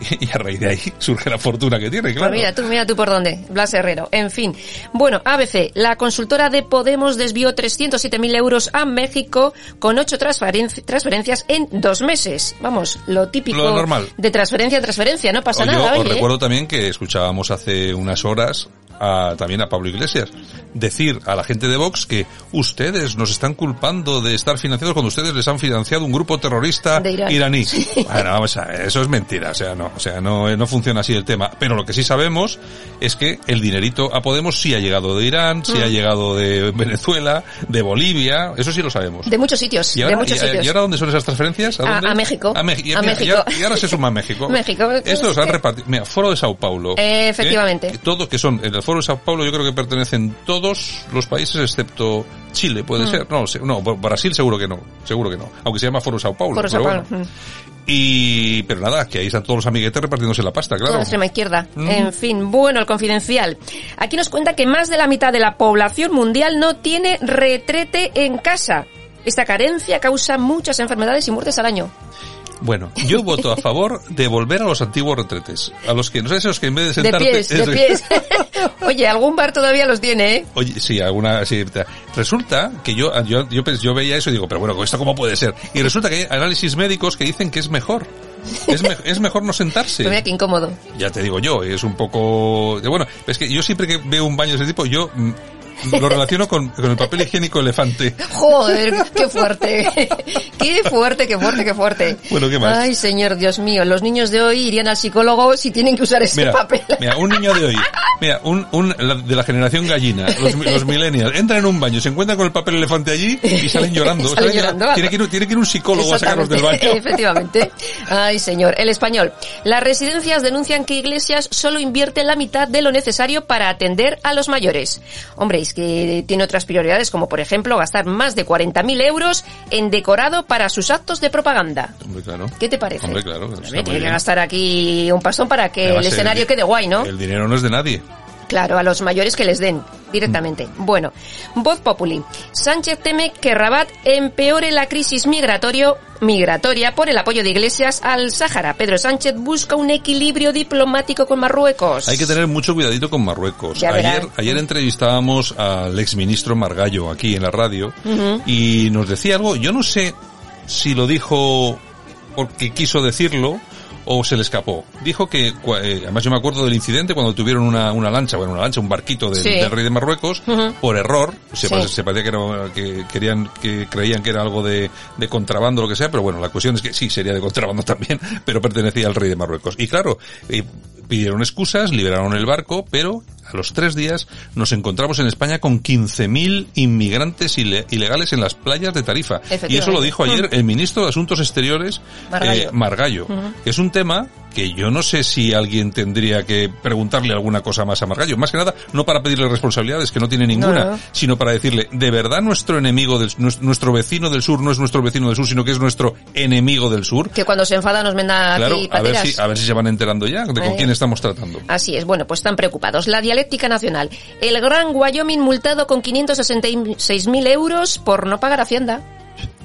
Y a raíz de ahí surge la fortuna que tiene, claro. Pues mira tú, mira tú por dónde, Blas Herrero. En fin. Bueno, ABC, la consultora de Podemos desvió 307.000 euros a México con ocho transferen- transferencias en dos meses. Vamos, lo típico Lo normal. de transferencia a transferencia, no pasa O nada. os oye. recuerdo también que escuchábamos hace unas horas a, también a Pablo Iglesias decir a la gente de Vox que ustedes nos están culpando de estar financiados cuando ustedes les han financiado un grupo terrorista Irán. iraní. Bueno, vamos a eso es mentira, o sea, no, o sea, no, no funciona así el tema. Pero lo que sí sabemos es que el dinerito a Podemos sí ha llegado de Irán, sí Mm. ha llegado de Venezuela, de Bolivia, eso sí lo sabemos. De muchos sitios, ¿Y ahora, de muchos y- sitios. y ahora dónde son esas transferencias? A- a México. A, y- A mira, México. ahora- y ahora se suma México. México. Estos han repartido. Mira, Foro de Sao Paulo. Eh, efectivamente. ¿eh? Todos que son, el Foro de Sao Paulo yo creo que pertenecen todos los países excepto Chile, puede Mm. ser. No. No, Brasil seguro que no. Seguro que no. Aunque se llama Foro Sao Paulo. Por pero bueno. Pablo. Mm. Y, pero nada, que ahí están todos los amiguetes repartiéndose la pasta, Toda claro. la extrema izquierda. Mm. En fin, bueno, el confidencial. Aquí nos cuenta que más de la mitad de la población mundial no tiene retrete en casa. Esta carencia causa muchas enfermedades y muertes al año. Bueno, yo voto a favor de volver a los antiguos retretes. A los que, no sé, esos que en vez de De sentarte... pies, de es- pies. Oye, algún bar todavía los tiene, ¿eh? Oye, sí, alguna, sí. Resulta que yo, yo, yo, yo veía eso y digo, pero bueno, ¿esto cómo puede ser? Y resulta que hay análisis médicos que dicen que es mejor. Es, me- es mejor no sentarse. Pues mira qué incómodo. Ya te digo yo, es un poco... Bueno, es que yo siempre que veo un baño de ese tipo, yo mm, lo relaciono con, con el papel higiénico elefante. Joder, qué fuerte. Qué fuerte, qué fuerte, qué fuerte. Bueno, ¿qué más? Ay, señor, Dios mío, los niños de hoy irían al psicólogo si tienen que usar ese Mira, papel. mira, un niño de hoy, mira, un, un, la- de la generación gallina, los, los millennials, entran en un baño, se encuentran con el papel elefante allí y salen llorando. Salen Salen llorando. Tiene que, ir, tiene que ir un psicólogo a sacarlos del baño. Efectivamente. Ay, señor. El español. Las residencias denuncian que Iglesias solo invierte la mitad de lo necesario para atender a los mayores. Hombre, que tiene otras prioridades, como por ejemplo gastar más de 40.000 euros en decorado para sus actos de propaganda. Hombre, claro. ¿Qué te parece? Hombre, claro. muy tiene que gastar aquí un pastón para que Además, el escenario el- quede guay, ¿no? El dinero no es de nadie. Claro, a los mayores que les den directamente. Bueno, Voz Populi. Sánchez teme que Rabat empeore la crisis migratorio, migratoria por el apoyo de Iglesias al Sáhara. Pedro Sánchez busca un equilibrio diplomático con Marruecos. Hay que tener mucho cuidadito con Marruecos. Ya. Ayer, ayer entrevistábamos al exministro Margallo aquí en la radio y nos decía algo, yo no sé si lo dijo porque quiso decirlo o se le escapó. Dijo que, eh, además yo me acuerdo del incidente cuando tuvieron una, una lancha, bueno, una lancha, un barquito del, Sí. del rey de Marruecos, por error, se, Sí. se parecía que, era, que querían, que creían que era algo de, de contrabando o lo que sea, pero bueno, la cuestión es que sí, sería de contrabando también, pero pertenecía al rey de Marruecos. Y claro, eh, pidieron excusas, liberaron el barco, pero a los tres días nos encontramos en España con 15.000 inmigrantes ile- ilegales en las playas de Tarifa. Y eso lo dijo ayer el ministro de Asuntos Exteriores, Margallo. eh, Margallo, que es un tema que yo no sé si alguien tendría que preguntarle alguna cosa más a Margallo. Más que nada, no para pedirle responsabilidades, que no tiene ninguna, No, no. sino para decirle, de verdad nuestro enemigo, del, nues- nuestro vecino del sur no es nuestro vecino del sur, sino que es nuestro enemigo del sur. Que cuando se enfada nos manda Claro, aquí a ver, si, a ver si se van enterando ya de con Eh. quién estamos tratando. Así es, bueno, pues están preocupados. La dialéctica nacional. El Gran Wyoming multado con 566.000 euros por no pagar Hacienda.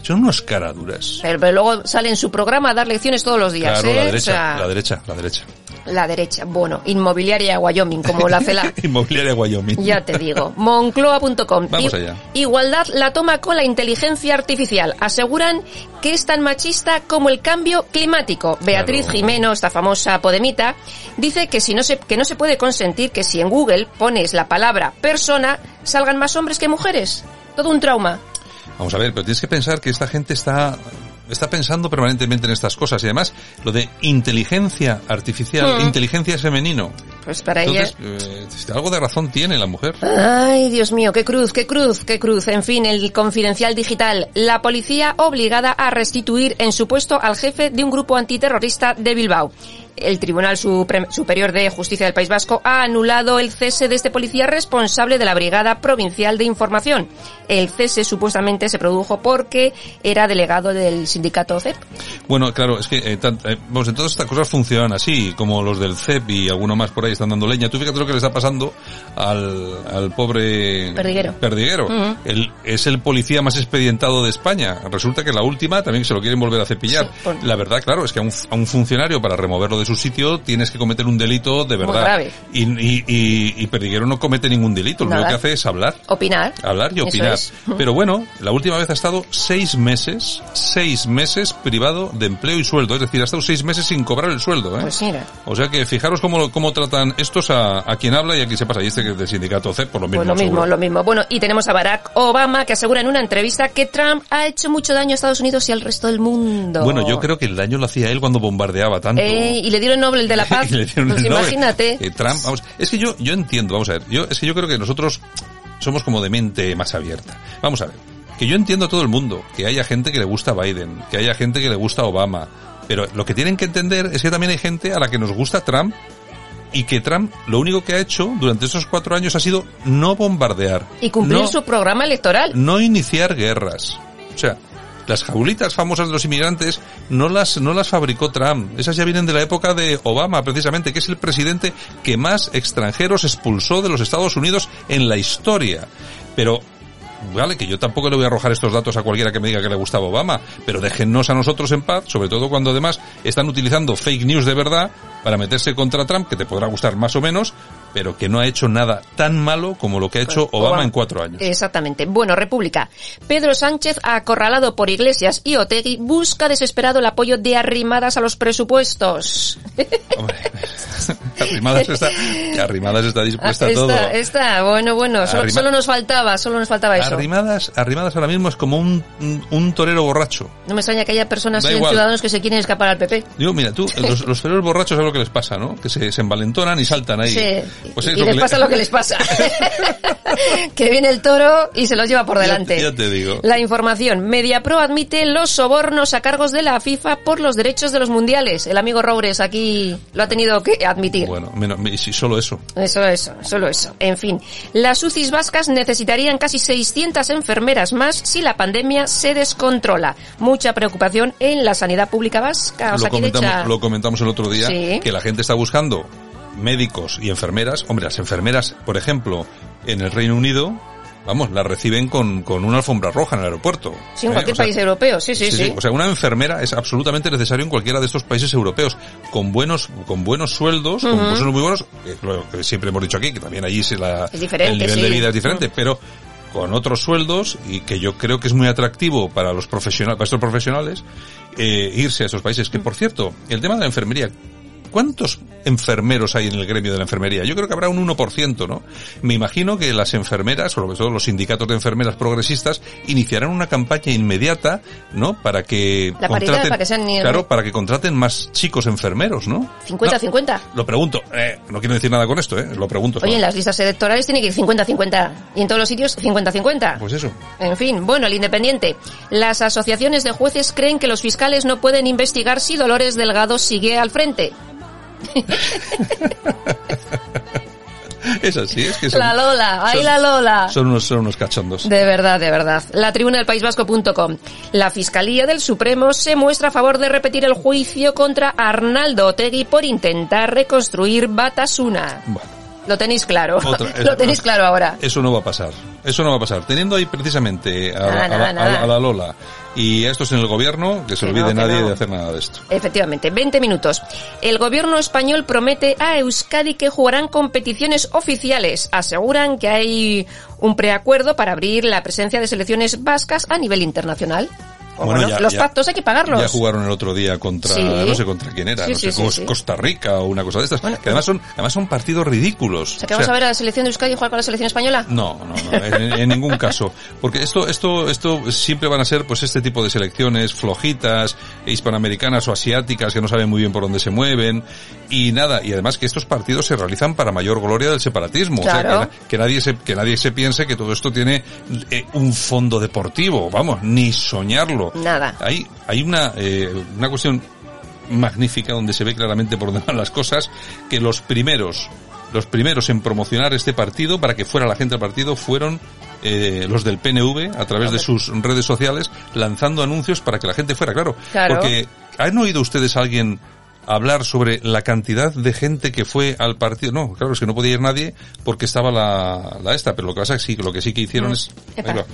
Son unos caraduras. Pero, pero luego sale en su programa a dar lecciones todos los días, Claro, ¿eh? la O derecha, sea, la derecha, la derecha. la derecha. Bueno, inmobiliaria Wyoming, como la CELA. Inmobiliaria Wyoming. Ya te digo. Moncloa.com. Vamos allá. Igualdad la toma con la inteligencia artificial. Aseguran que es tan machista como el cambio climático. Beatriz Claro. Jimeno, esta famosa podemita, dice que si no se, que no se puede consentir que si en Google pones la palabra persona, salgan más hombres que mujeres. Todo un trauma. Vamos a ver, pero tienes que pensar que esta gente está está pensando permanentemente en estas cosas y además lo de inteligencia artificial, Hmm. inteligencia es femenino. Pues para Entonces, ella... eh, algo de razón tiene la mujer. Ay, Dios mío, qué cruz, qué cruz, qué cruz. En fin, el confidencial digital. La policía obligada a restituir en su puesto al jefe de un grupo antiterrorista de Bilbao. El Tribunal Superior de Justicia del País Vasco ha anulado el cese de este policía responsable de la Brigada Provincial de Información. El cese supuestamente se produjo porque era delegado del sindicato CEP. Bueno, claro, es que eh, tan- eh, vamos, en todas estas cosas funcionan así, como los del CEP y alguno más por ahí están dando leña. Tú fíjate lo que le está pasando al, al pobre Perdiguero. Perdiguero. Él es el policía más expedientado de España. Resulta que la última también se lo quieren volver a cepillar. La verdad, claro, es que a un, a un funcionario para removerlo de su sitio tienes que cometer un delito de Muy verdad. grave. Y, y, y- y Perdiguero no comete ningún delito. Lo Nada. único que hace es hablar. Opinar. Hablar y opinar. es. Pero bueno, la última vez ha estado seis meses, seis meses privado de empleo y sueldo. Es decir, ha estado seis meses sin cobrar el sueldo. ¿eh? Pues mira. O sea que fijaros cómo, cómo tratan estos a, a quien habla y a quien se pasa. Y este que es del sindicato C, por lo mismo. Pues lo mismo, seguro. lo mismo. Bueno, y tenemos a Barack Obama que asegura en una entrevista que Trump ha hecho mucho daño a Estados Unidos y al resto del mundo. Bueno, yo creo que el daño lo hacía él cuando bombardeaba tanto. Eh, y le dieron Nobel de la Paz. Pues el imagínate. Eh, Trump, vamos, es que yo, yo entiendo, vamos a ver, yo, es que yo creo que nosotros somos como de mente más abierta. Vamos a ver, que yo entiendo a todo el mundo, que haya gente que le gusta Biden, que haya gente que le gusta Obama, pero lo que tienen que entender es que también hay gente a la que nos gusta Trump y que Trump lo único que ha hecho durante esos cuatro años ha sido no bombardear. Y cumplir no- su programa electoral. no iniciar guerras. O sea, las jaulitas famosas de los inmigrantes no las, no las fabricó Trump. Esas ya vienen de la época de Obama, precisamente, que es el presidente que más extranjeros expulsó de los Estados Unidos en la historia. Pero, vale, que yo tampoco le voy a arrojar estos datos a cualquiera que me diga que le gustaba Obama, pero déjennos a nosotros en paz, sobre todo cuando además están utilizando fake news de verdad para meterse contra Trump, que te podrá gustar más o menos, pero que no ha hecho nada tan malo como lo que ha hecho Obama, Obama. en cuatro años. Exactamente. Bueno, República. Pedro Sánchez, acorralado por Iglesias y Otegui, busca desesperado el apoyo de arrimadas a los presupuestos. Arrimadas está, Arrimadas está dispuesta a todo. Esta, bueno, bueno, solo, nos faltaba, solo nos faltaba eso. Arrimadas, Arrimadas ahora mismo es como un, un, torero borracho. No me extraña que haya personas igual. Ciudadanos que se quieren escapar al PP. Digo, mira, tú, los, los toreros borrachos es lo que les pasa, ¿no? Que se, se envalentonan y saltan ahí. Sí. Pues es y les le- pasa lo que les pasa. que viene el toro y se los lleva por delante. ya te digo. La información. Mediapro admite los sobornos a cargos de la FIFA por los derechos de los mundiales. El amigo Roures aquí lo ha tenido que admitir. Bueno, menos, si solo eso. Eso, eso, solo eso. En fin, las UCIs vascas necesitarían casi 600 enfermeras más si la pandemia se descontrola. Mucha preocupación en la sanidad pública vasca. Lo comentamos, lo comentamos el otro día, Sí. que la gente está buscando médicos y enfermeras. Hombre, las enfermeras, por ejemplo, en el Reino Unido, vamos, las reciben con, con una alfombra roja en el aeropuerto. Sí, en ¿Eh? cualquier O sea, país europeo. Sí, sí, sí. O sea, una enfermera es absolutamente necesario en cualquiera de estos países europeos, con buenos, con buenos sueldos, con sueldos muy buenos, eh, lo que siempre hemos dicho aquí, que también allí se la, Es diferente, el nivel sí. de vida es diferente, pero con otros sueldos y que yo creo que es muy atractivo para los profesionales, para estos profesionales, eh, irse a esos países. Que por cierto, el tema de la enfermería, ¿Cuántos enfermeros hay en el gremio de la enfermería? Yo creo que habrá un 1%, ¿no? Me imagino que las enfermeras, sobre todo los sindicatos de enfermeras progresistas, iniciarán una campaña inmediata, ¿no? Para que La paridad, para que sean ni- claro, para que contraten más chicos enfermeros, ¿no? 50-50. Lo pregunto, eh, no quiero decir nada con esto, eh, lo pregunto. Oye, en las listas electorales tiene que ir 50-50. Y en todos los sitios 50-50. Pues eso. En fin, bueno, el Independiente. Las asociaciones de jueces creen que los fiscales no pueden investigar si Dolores Delgado sigue al frente. Es así, es que son, La Lola, ay son- la Lola. son unos, son unos cachondos. De verdad, de verdad. La tribuna del País Vasco.com. La Fiscalía del Supremo se muestra a favor de repetir el juicio contra Arnaldo Otegui por intentar reconstruir Batasuna. Lo tenéis claro. Otra- Lo tenéis claro ahora. Eso no va a pasar. Eso no va a pasar. Teniendo ahí precisamente a, la- Nada, a la, nada, a la- nada. a la Lola y a estos en el gobierno, que se Que olvide no, que nadie no. de hacer nada de esto. Efectivamente, 20 minutos. El gobierno español promete a Euskadi que jugarán competiciones oficiales. Aseguran que hay un preacuerdo para abrir la presencia de selecciones vascas a nivel internacional. Bueno, bueno, ya- los ya- pactos hay que pagarlos. Ya jugaron el otro día contra, Sí. no sé contra quién era, Sí, no sí, sé. Costa Rica o una cosa de estas, que además son, además son partidos ridículos. O sea, que vamos a ver a la selección de Euskadi jugar con la selección española. No, no, no, en, en ningún caso. Porque esto, esto, esto siempre van a ser pues este tipo de selecciones flojitas, hispanoamericanas o asiáticas que no saben muy bien por dónde se mueven. Y nada, y además que estos partidos se realizan para mayor gloria del separatismo. O sea, que, que nadie se, que nadie se piense que todo esto tiene eh, un fondo deportivo. Vamos, ni soñarlo. Nada. Hay, hay una, eh, una cuestión magnífica donde se ve claramente por dónde van las cosas, que los primeros los primeros en promocionar este partido para que fuera la gente al partido fueron eh, los del PNV a través de sus redes sociales lanzando anuncios para que la gente fuera, claro. Claro. Porque ¿han oído ustedes a alguien hablar sobre la cantidad de gente que fue al partido? No, claro, es que no podía ir nadie porque estaba la, la esta, pero lo que pasa es que sí, lo que sí que hicieron Mm. es Epa. va.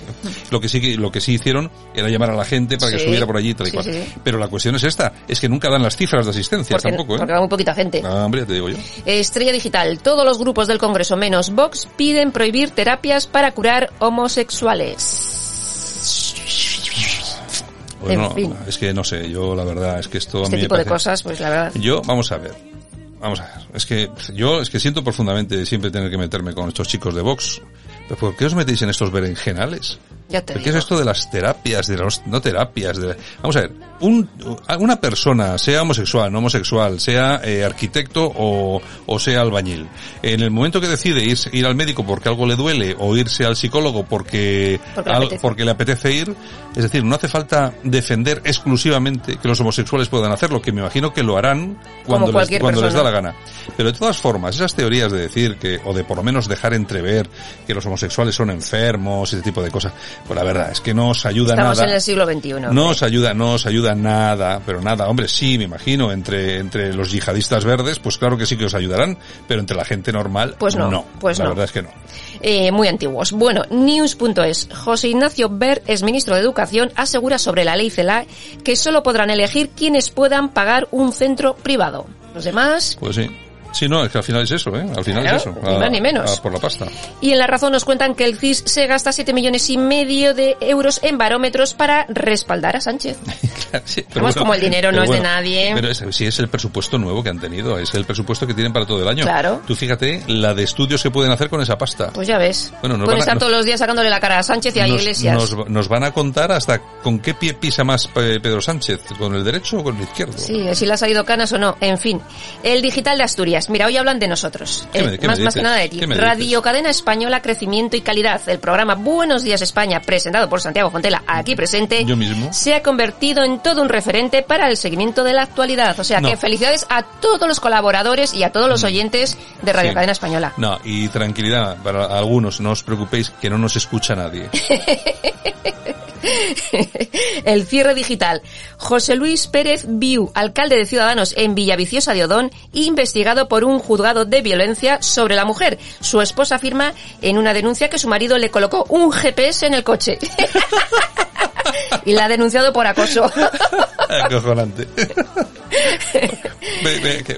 lo que sí que lo que sí hicieron era llamar a la gente para que Sí. subiera por allí tal y Sí, cual. Pero la cuestión es esta, es que nunca dan las cifras de asistencia Porque, tampoco, ¿eh? porque va muy poquita gente. Ah, hombre, te digo yo. Estrella Digital. Todos los grupos del Congreso menos Vox piden prohibir terapias para curar homosexuales. En fin. es que no sé, yo la verdad es que esto a Este me tipo de cosas, pues la verdad. Yo, vamos a ver. Vamos a ver. Es que yo es que siento profundamente siempre tener que meterme con estos chicos de Vox. ¿Pero por qué os metéis en estos berenjenales? Ya te ¿Pero ¿Qué es esto de las terapias, de los no terapias? De, vamos a ver, un, una persona, sea homosexual, no homosexual, sea eh, arquitecto o, o sea albañil, en el momento que decide ir, ir al médico porque algo le duele o irse al psicólogo porque, Porque le al- apetece. porque le apetece ir, es decir, no hace falta defender exclusivamente que los homosexuales puedan hacerlo, que me imagino que lo harán cuando, les, cuando les da la gana. Pero de todas formas, esas teorías de decir que, o de por lo menos dejar entrever que los homosexuales son enfermos y ese tipo de cosas, pues la verdad es que no os ayuda Estamos nada. en el siglo XXI. No os ayuda, no os ayuda nada, pero nada, hombre, sí, me imagino, entre, entre los yihadistas verdes, pues claro que sí que os ayudarán, pero entre la gente normal, Pues no, pues la no. verdad es que no. Eh, muy antiguos. Bueno, news.es. José Ignacio Ver, es ministro de Educación, asegura sobre la ley CELA que solo podrán elegir quienes puedan pagar un centro privado. Los demás, Pues sí. Sí, no, es que al final es eso, ¿eh? Al final Claro, es eso. ni más ni menos. a por la pasta. Y en La Razón nos cuentan que el CIS se gasta 7 millones y medio de euros en barómetros para respaldar a Sánchez. Sí, pero Además, como el dinero no pero es de nadie. Pero es, sí es el presupuesto nuevo que han tenido, es el presupuesto que tienen para todo el año. Claro. Tú fíjate la de estudios que pueden hacer con esa pasta. Pues ya ves. Bueno, nos Pueden van a- estar nos- todos los días sacándole la cara a Sánchez y a nos, Iglesias. nos- nos van a contar hasta con qué pie pisa más Pe- Pedro Sánchez, con el derecho o con el izquierdo. Sí, si le ha salido canas o no. En fin. El digital de Asturias. Mira, hoy hablan de nosotros. ¿Qué me- Eh, me más, más que nada de ti. ¿Qué me Radio Cadena Española, Crecimiento y Calidad. El programa Buenos Días España, presentado por Santiago Fontela, aquí presente, Yo mismo. se ha convertido en todo un referente para el seguimiento de la actualidad. O sea No. que felicidades a todos los colaboradores y a todos los oyentes de Radio Sí. Cadena Española. No, y tranquilidad para algunos, no os preocupéis que no nos escucha nadie. El cierre digital. José Luis Pérez Viu, alcalde de Ciudadanos en Villaviciosa de Odón, investigado por un juzgado de violencia sobre la mujer. Su esposa afirma en una denuncia que su marido le colocó un GPS en el coche. y la ha denunciado por acoso. Acojonante.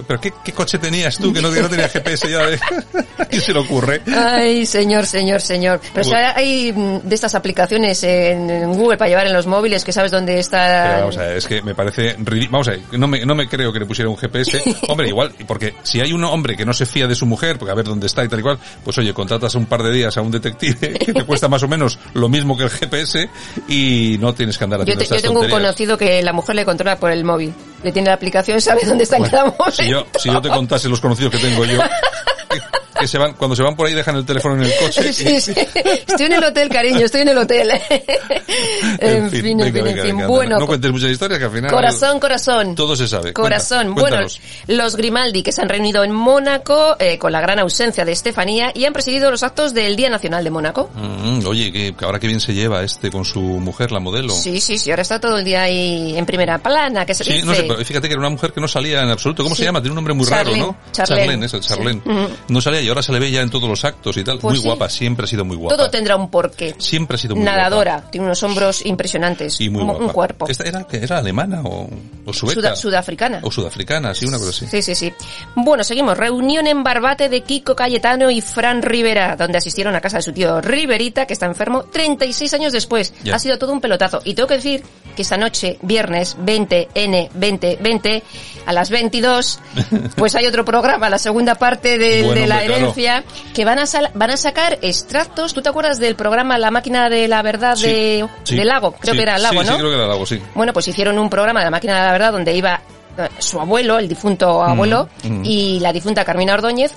¿Pero qué, qué coche tenías tú que no, que no tenía GPS ya? De... ¿Qué se le ocurre? Ay, señor, señor, señor. Pero hay mm, de estas aplicaciones en, Google para llevar en los móviles que sabes dónde Pero está. vamos a ver, es que me parece ridículo. Vamos a ver, no me, no me creo que le pusiera un GPS. Hombre, igual, porque si hay un hombre que no se fía de su mujer, porque a ver dónde está y tal y cual, pues oye, contratas un par de días a un detective que te cuesta más o menos lo mismo que el GPS y no tienes que andar Yo, haciendo te- yo tengo un conocido que la mujer le controla por el móvil. Le tiene la aplicación, sabe dónde está en cada momento. Si yo, si yo te contase los conocidos que tengo yo, que, se van, cuando se van por ahí dejan el teléfono en el coche. Sí, sí. Estoy en el hotel, cariño, estoy en el hotel. en, fin, en venga, fin, venga, en fin. venga, Bueno, no cuentes muchas historias que al final corazón, corazón. todo se sabe. Corazón. Cuenta, bueno, los Grimaldi que se han reunido en Mónaco eh, con la gran ausencia de Estefanía y han presidido los actos del Día Nacional de Mónaco. Mm, oye, que, ahora que bien se lleva este con su mujer, la modelo. Sí, sí, sí, ahora está todo el día ahí en primera plana, que se Sí, dice. no sé, pero fíjate que era una mujer que no salía en absoluto. ¿Cómo Sí. se llama? Tiene un nombre muy Charlene, raro, ¿no? Charlene. eso, Charlene. Sí. No salía y ahora se le ve ya en todos los actos y tal. Pues muy sí. guapa, siempre ha sido muy guapa. Todo tendrá un porqué. Siempre ha sido muy Nadadora, tiene unos hombros impresionantes, Y muy un, guapa. un cuerpo. ¿Esta era, alemana o, o sueca? Suda- sudafricana. O sudafricana, sí, una cosa así. Sí, sí, sí. Bueno, seguimos. Reunión en Barbate de Kiko Cayetano y Fran Rivera, donde asistieron a casa de su tío Riverita, que está enfermo 36 años después. Ya. Ha sido todo un pelotazo. Y tengo que decir que esta noche, viernes 20, N, 20, 20, a las 22, pues hay otro programa, la segunda parte de, Bueno, de la claro. que van a, sal- van a sacar extractos. ¿Tú te acuerdas del programa La máquina de la verdad Sí, de, sí. de Lago? Creo Sí, que era Lago, ¿no? Sí, creo que era Lago, sí. Bueno, pues hicieron un programa de la máquina de la verdad donde iba eh, su abuelo, el difunto abuelo, mm. y la difunta Carmina Ordóñez,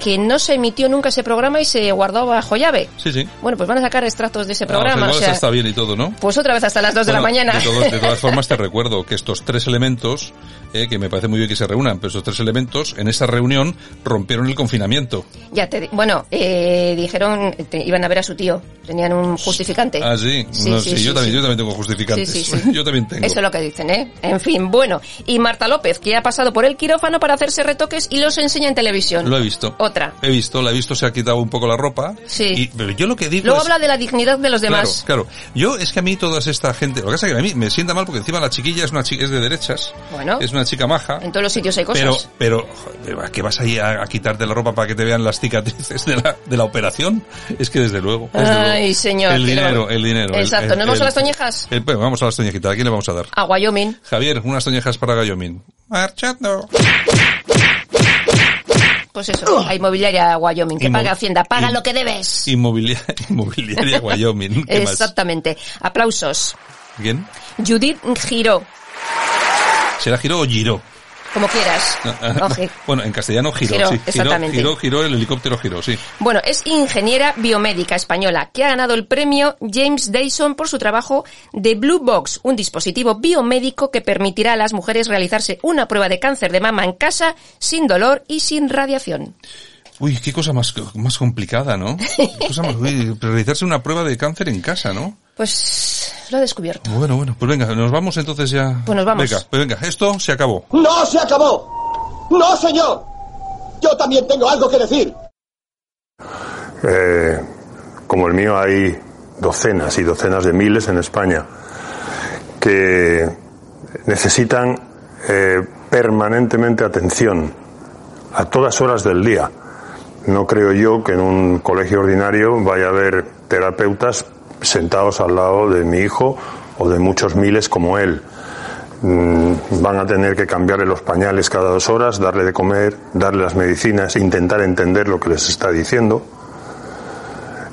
que no se emitió nunca ese programa y se guardó bajo llave. Sí, sí. Bueno, pues van a sacar extractos de ese Ah, programa. igual o sea, está bien y todo, ¿no? pues otra vez hasta las 2 de la Bueno, mañana. De, de todas formas te recuerdo que estos tres elementos eh, que me parece muy bien que se reúnan, pero esos tres elementos en esa reunión rompieron el confinamiento. Ya te, bueno, eh, dijeron, te- iban a ver a su tío, tenían un justificante. Ah, sí, Sí, No, sí, sí, sí, yo, también, yo también tengo justificantes. Yo también tengo. Eso es lo que dicen, ¿eh? En fin, bueno. Y Marta López, que ha pasado por el quirófano para hacerse retoques y los enseña en televisión. Lo he visto. Otra. He visto, la he visto, se ha quitado un poco la ropa. Sí. Y, pero yo lo que digo Luego es... habla de la dignidad de los demás. Claro, claro. Yo es que a mí toda esta gente, lo que pasa es que a mí me sienta mal porque encima la chiquilla es una chica es de derechas, Bueno, es una chica maja. en todos los sitios hay cosas. Pero, pero, ¿qué vas ahí a, a quitarte la ropa para que te vean las cicatrices de la, de la operación? Es que desde luego. desde Ay, luego. señor. El dinero, el dinero. Exacto. el- ¿Nos vamos a las toñejas? bueno, vamos a las toñejitas. ¿A quién le vamos a dar? A Wyoming. Javier, unas toñejas para Gallomín. Marchando. Pues eso, a Inmobiliaria Wyoming, que Inmo- paga Hacienda, paga lo que debes. Inmobiliaria, inmobiliaria Wyoming. ¿Qué más? Exactamente. Aplausos. ¿Quién? Judith Giro, ¿Será Giro o Giro? como quieras. No. Bueno, en castellano giró, Giró, sí. exactamente. Giró, giró, el helicóptero giró, sí. Bueno, es ingeniera biomédica española que ha ganado el premio James Dyson por su trabajo de Blue Box, un dispositivo biomédico que permitirá a las mujeres realizarse una prueba de cáncer de mama en casa sin dolor y sin radiación. Uy, qué cosa más, más complicada, ¿no? Qué cosa más, uy, realizarse una prueba de cáncer en casa, ¿no? Pues lo he descubierto. Bueno, bueno, pues venga, nos vamos entonces ya. Pues nos vamos. Venga, pues venga, esto se acabó. ¡No se acabó! ¡No, señor! Yo también tengo algo que decir. Eh, como el mío hay docenas y docenas de miles en España que necesitan eh, permanentemente atención a todas horas del día. No creo yo que en un colegio ordinario vaya a haber terapeutas sentados al lado de mi hijo o de muchos miles como él. Mm, Van a tener que cambiarle los pañales cada dos horas, darle de comer, darle las medicinas, intentar entender lo que les está diciendo.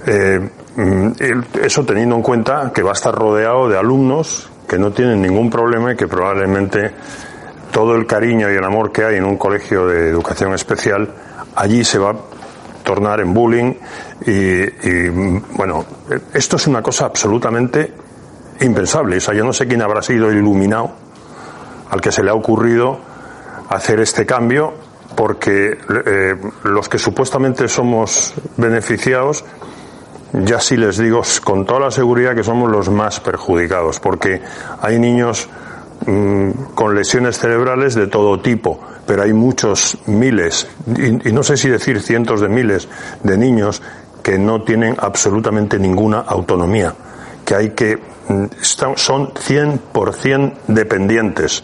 Eh, mm, eso teniendo en cuenta que va a estar rodeado de alumnos que no tienen ningún problema y que probablemente todo el cariño y el amor que hay en un colegio de educación especial allí se va tornar en bullying y, bueno, esto es una cosa absolutamente impensable. O sea, yo no sé quién habrá sido iluminado al que se le ha ocurrido hacer este cambio porque eh, los que supuestamente somos beneficiados ya sí les digo con toda la seguridad que somos los más perjudicados, porque hay niños mm, con lesiones cerebrales de todo tipo, pero hay muchos miles, y, y no sé si decir cientos de miles de niños que no tienen absolutamente ninguna autonomía, que hay que mm, son 100% dependientes,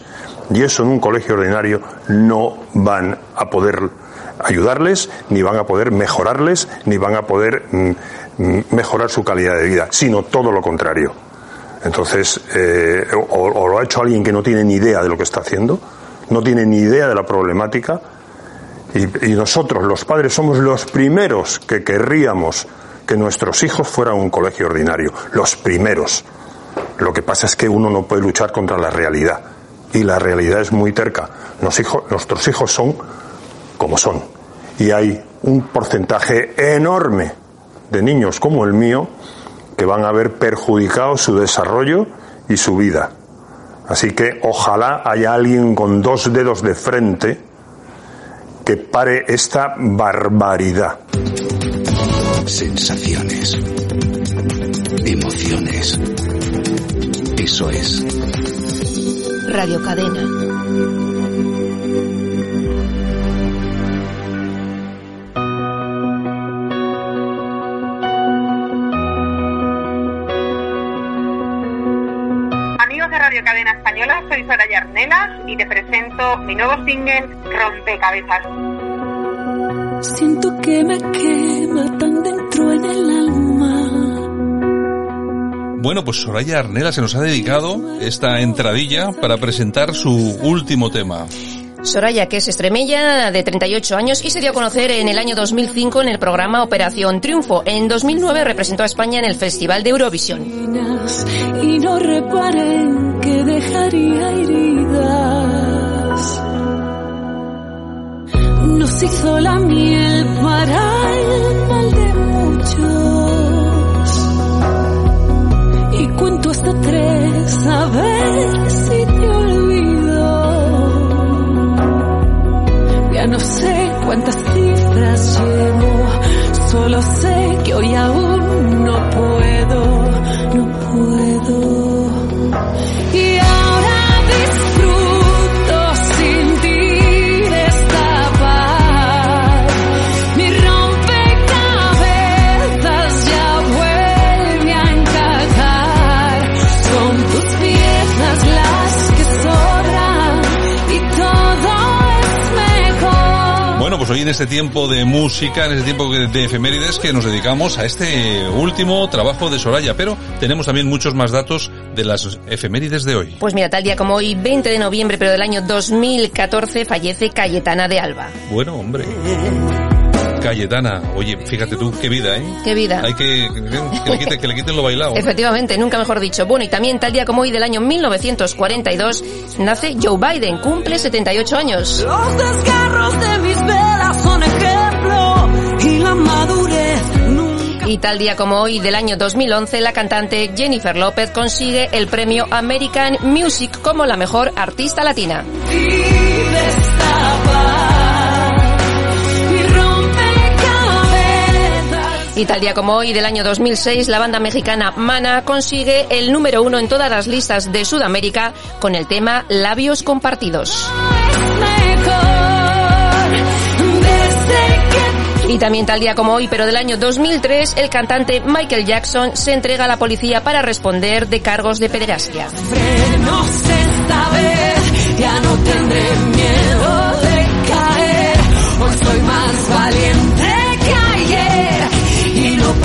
y eso en un colegio ordinario no van a poder ayudarles, ni van a poder mejorarles, ni van a poder mm, mm, mejorar su calidad de vida, sino todo lo contrario. Entonces, eh, o, lo ha hecho alguien que no tiene ni idea de lo que está haciendo, no tiene ni idea de la problemática, y, y nosotros, los padres, somos los primeros que querríamos que nuestros hijos fueran a un colegio ordinario, los primeros. Lo que pasa es que uno no puede luchar contra la realidad, y la realidad es muy terca. Nos hijo- nuestros hijos son como son. Y hay un porcentaje enorme de niños como el mío que van a ver perjudicado su desarrollo y su vida. Así que ojalá haya alguien con dos dedos de frente que pare esta barbaridad. Sensaciones. Emociones. Eso es Radio Cadena. Radio Cadena Española, soy Soraya Arnelas y te presento mi nuevo single Rompecabezas. Siento que me quema tan dentro en el alma. Bueno, pues Soraya Arnela se nos ha dedicado esta entradilla para presentar su último tema. Soraya, que es extremeña, de 38 años, y se dio a conocer en el año 2005 en el programa Operación Triunfo. En 2009 representó a España en el Festival de Eurovisión. Nos hizo la miel para el de. Y cuento hasta tres a ver No sé cuántas cifras llevo, solo sé que hoy aún no puedo, no puedo. Hoy en este tiempo de música, en este tiempo de de efemérides que nos dedicamos a este último trabajo de Soraya, pero tenemos también muchos más datos de las efemérides de hoy. Pues mira, tal día como hoy, 20 de noviembre, pero del año 2014, fallece Cayetana de Alba. Bueno, hombre. Cayetana, oye, fíjate tú, qué vida, ¿eh? Qué vida. Hay que, que, le, quiten, que le quiten lo bailado. Efectivamente, nunca mejor dicho. Bueno, y también tal día como hoy del año 1942 nace Joe Biden, cumple 78 años. Los desgarros de mis velas son ejemplo y la madurez nunca. Y tal día como hoy del año 2011, la cantante Jennifer López consigue el premio American Music como la mejor artista latina. Y tal día como hoy del año 2006, la banda mexicana Mana consigue el número uno en todas las listas de Sudamérica con el tema Labios Compartidos. Y también tal día como hoy, pero del año 2003, el cantante Michael Jackson se entrega a la policía para responder de cargos de pederastia.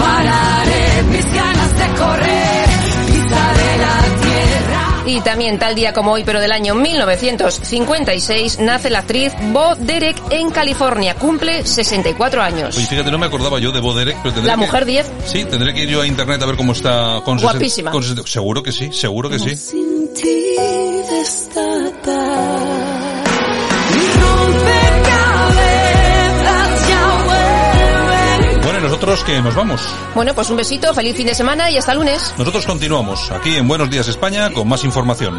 Pararé mis ganas de correr. Pisaré la tierra. Y también tal día como hoy, pero del año 1956, nace la actriz Bo Derek en California. Cumple 64 años. Oye, fíjate, no me acordaba yo de Bo Derek, pero tendré La que- mujer 10. Sí, tendré que ir yo a internet a ver cómo está con Guapísima. con seguro que sí, seguro que sí. Sin ti nosotros que nos vamos. Bueno, pues un besito, feliz fin de semana y hasta lunes. Nosotros continuamos aquí en Buenos Días España con más información.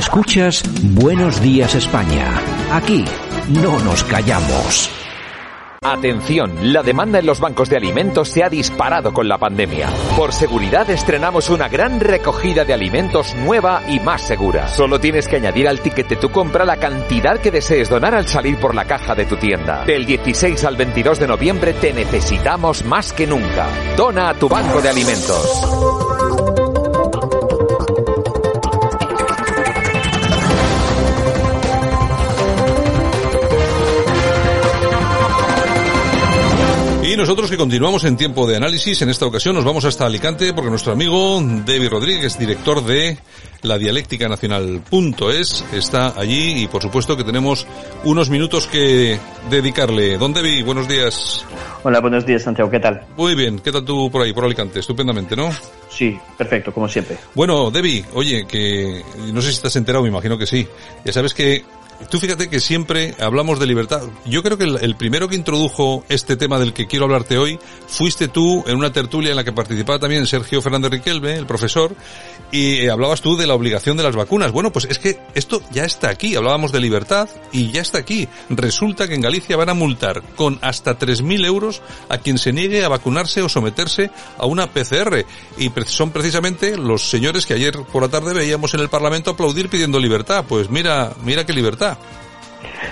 Escuchas Buenos Días España. Aquí no nos callamos. Atención, la demanda en los bancos de alimentos se ha disparado con la pandemia. Por seguridad estrenamos una gran recogida de alimentos nueva y más segura. Solo tienes que añadir al ticket de tu compra la cantidad que desees donar al salir por la caja de tu tienda. Del 16 al 22 de noviembre te necesitamos más que nunca. Dona a tu banco de alimentos. Y nosotros que continuamos en tiempo de análisis, en esta ocasión nos vamos hasta Alicante porque nuestro amigo David Rodríguez, director de la dialéctica nacional.es, está allí y por supuesto que tenemos unos minutos que dedicarle. Don David, buenos días. Hola, buenos días, Santiago. ¿Qué tal? Muy bien, ¿qué tal tú por ahí, por Alicante? Estupendamente, ¿no? Sí, perfecto, como siempre. Bueno, Debbie, oye, que no sé si estás enterado, me imagino que sí. Ya sabes que tú fíjate que siempre hablamos de libertad. Yo creo que el, primero que introdujo este tema del que quiero hablarte hoy fuiste tú en una tertulia en la que participaba también Sergio Fernández Riquelme, el profesor, y eh, hablabas tú de la obligación de las vacunas. Bueno, pues es que esto ya está aquí. Hablábamos de libertad y ya está aquí. Resulta que en Galicia van a multar con hasta 3.000 euros a quien se niegue a vacunarse o someterse a una PCR. Y son precisamente los señores que ayer por la tarde veíamos en el Parlamento aplaudir pidiendo libertad. Pues mira, mira qué libertad.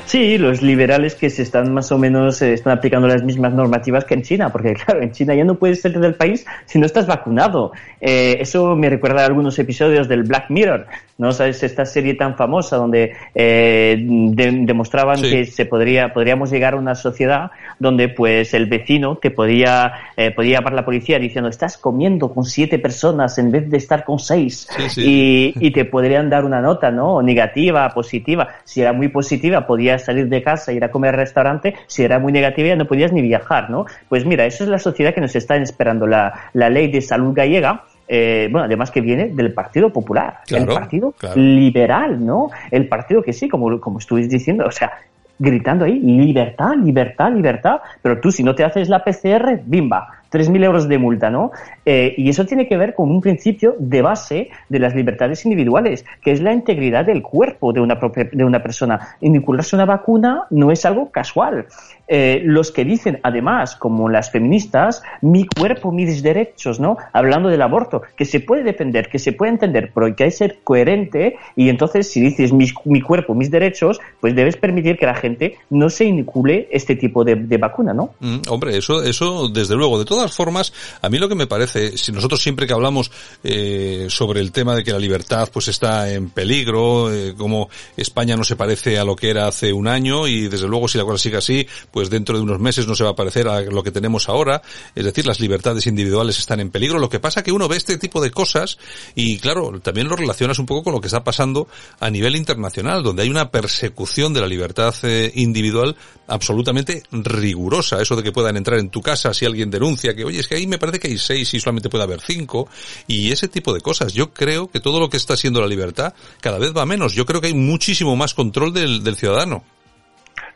Sí, los liberales que se están más o menos eh, están aplicando las mismas normativas que en China, porque claro, en China ya no puedes salir del país si no estás vacunado. Eh, eso me recuerda a algunos episodios del Black Mirror, ¿no? ¿Sabes? Esta serie tan famosa donde eh, de- demostraban Sí. que se podría, podríamos llegar a una sociedad donde pues el vecino te podía, eh, podía llamar a la policía diciendo estás comiendo con siete personas en vez de estar con seis y, y te podrían dar una nota, ¿no? Negativa, positiva. Si era muy positiva podías salir de casa, ir a comer al restaurante. Si era muy negativa ya no podías ni viajar, ¿no? Pues mira, eso es la sociedad que nos está esperando. La, la ley de salud gallega eh, bueno, además que viene del Partido Popular, el Partido claro. Liberal, ¿no? El partido que sí, como, como estuviste diciendo, o sea, gritando ahí, libertad, libertad, libertad, pero tú si no te haces la PCR, bimba, 3.000 euros de multa, ¿no? Eh, y eso tiene que ver con un principio de base de las libertades individuales, que es la integridad del cuerpo de una, propia- de una persona. Inocularse una vacuna no es algo casual. Eh, los que dicen, además, como las feministas, mi cuerpo, mis derechos, ¿no? Hablando del aborto, que se puede defender, que se puede entender, pero que hay que ser coherente y entonces si dices mi, mi cuerpo, mis derechos, pues debes permitir que la gente no se inocule este tipo de, de vacuna, ¿no? Mm, hombre, eso, eso desde luego. De todas formas, a mí lo que me parece, si nosotros siempre que hablamos eh, sobre el tema de que la libertad pues está en peligro, eh, como España no se parece a lo que era hace un año y desde luego si la cosa sigue así, pues dentro de unos meses no se va a parecer a lo que tenemos ahora. Es decir, las libertades individuales están en peligro. Lo que pasa que uno ve este tipo de cosas y claro, también lo relacionas un poco con lo que está pasando a nivel internacional, donde hay una persecución de la libertad eh, individual absolutamente rigurosa. Eso de que puedan entrar en tu casa si alguien denuncia que, oye, es que ahí me parece que hay seis y solamente puede haber cinco. Y ese tipo de cosas. Yo creo que todo lo que está siendo la libertad cada vez va menos. Yo creo que hay muchísimo más control del, del ciudadano.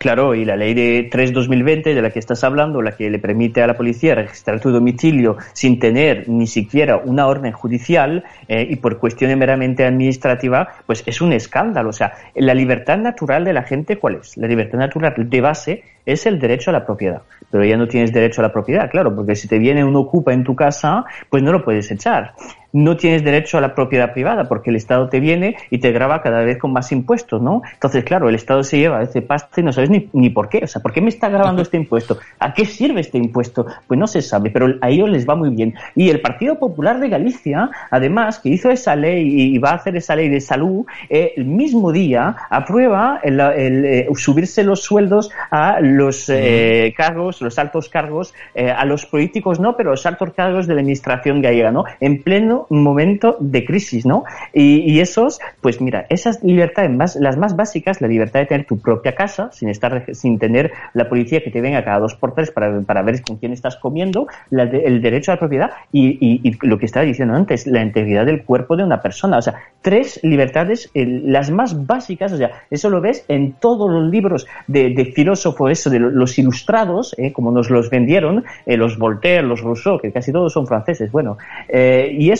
Claro, y la ley de 3-2020 de la que estás hablando, la que le permite a la policía registrar tu domicilio sin tener ni siquiera una orden judicial eh, y por cuestiones meramente administrativa, pues es un escándalo. O sea, la libertad natural de la gente, ¿cuál es? La libertad natural de base es el derecho a la propiedad. Pero ya no tienes derecho a la propiedad, claro, porque si te viene un ocupa en tu casa, pues no lo puedes echar. No tienes derecho a la propiedad privada porque el Estado te viene y te graba cada vez con más impuestos, ¿no? Entonces, claro, el Estado se lleva ese pasta y no sabes ni, ni por qué. O sea, ¿por qué me está grabando este impuesto? ¿A qué sirve este impuesto? Pues no se sabe, pero a ellos les va muy bien. Y el Partido Popular de Galicia, además, que hizo esa ley y va a hacer esa ley de salud, eh, el mismo día aprueba el, el, eh, subirse los sueldos a los eh, cargos, los altos cargos, eh, a los políticos no, pero los altos cargos de la administración gallega, ¿no? En pleno momento de crisis, ¿no? Y, esos, pues mira, esas libertades más, las más básicas, la libertad de tener tu propia casa, sin estar, sin tener la policía que te venga cada dos por tres para, para ver con quién estás comiendo, el derecho a la propiedad y, lo que estaba diciendo antes, la integridad del cuerpo de una persona. O sea, tres libertades, eh, las más básicas, o sea, eso lo ves en todos los libros de, de filósofos, eso, de lo- los ilustrados, eh, como nos los vendieron, eh, los Voltaire, los Rousseau, que casi todos son franceses, bueno, eh, y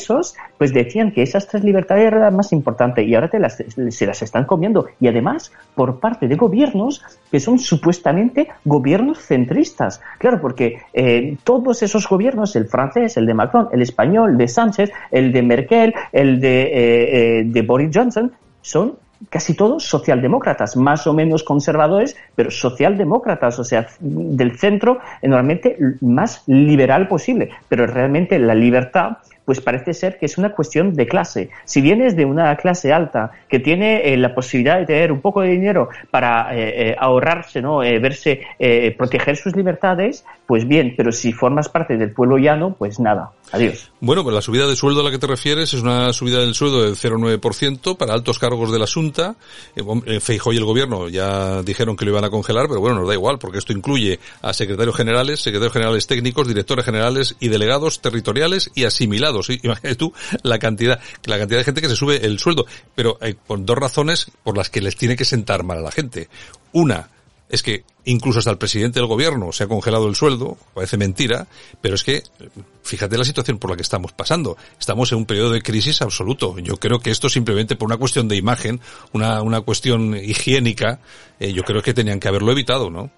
pues decían que esas tres libertades eran las más importantes y ahora te las, se las están comiendo. Y además, por parte de gobiernos que son supuestamente gobiernos centristas. Claro, porque eh, todos esos gobiernos, el francés, el de Macron, el español, el de Sánchez, el de Merkel, el de, eh, eh, de Boris Johnson, son casi todos socialdemócratas, más o menos conservadores, pero socialdemócratas, o sea, del centro normalmente más liberal posible. Pero realmente la libertad pues parece ser que es una cuestión de clase. Si vienes de una clase alta que tiene eh, la posibilidad de tener un poco de dinero para eh, eh, ahorrarse, ¿no? Eh, verse, eh, proteger sus libertades, pues bien, pero si formas parte del pueblo llano, pues nada, adiós. Bueno, pues la subida de sueldo a la que te refieres es una subida del sueldo del 0,9% para altos cargos de la Junta. Feijóo y el gobierno ya dijeron que lo iban a congelar, pero bueno, nos da igual, porque esto incluye a secretarios generales, secretarios generales técnicos, directores generales y delegados territoriales y asimilados. ¿Sí? Imagínate tú la cantidad, la cantidad de gente que se sube el sueldo. Pero hay por dos razones por las que les tiene que sentar mal a la gente. Una, es que incluso hasta el presidente del gobierno se ha congelado el sueldo, parece mentira, pero es que fíjate la situación por la que estamos pasando. Estamos en un periodo de crisis absoluto. Yo creo que esto simplemente por una cuestión de imagen, una, una cuestión higiénica, eh, yo creo que tenían que haberlo evitado, ¿no?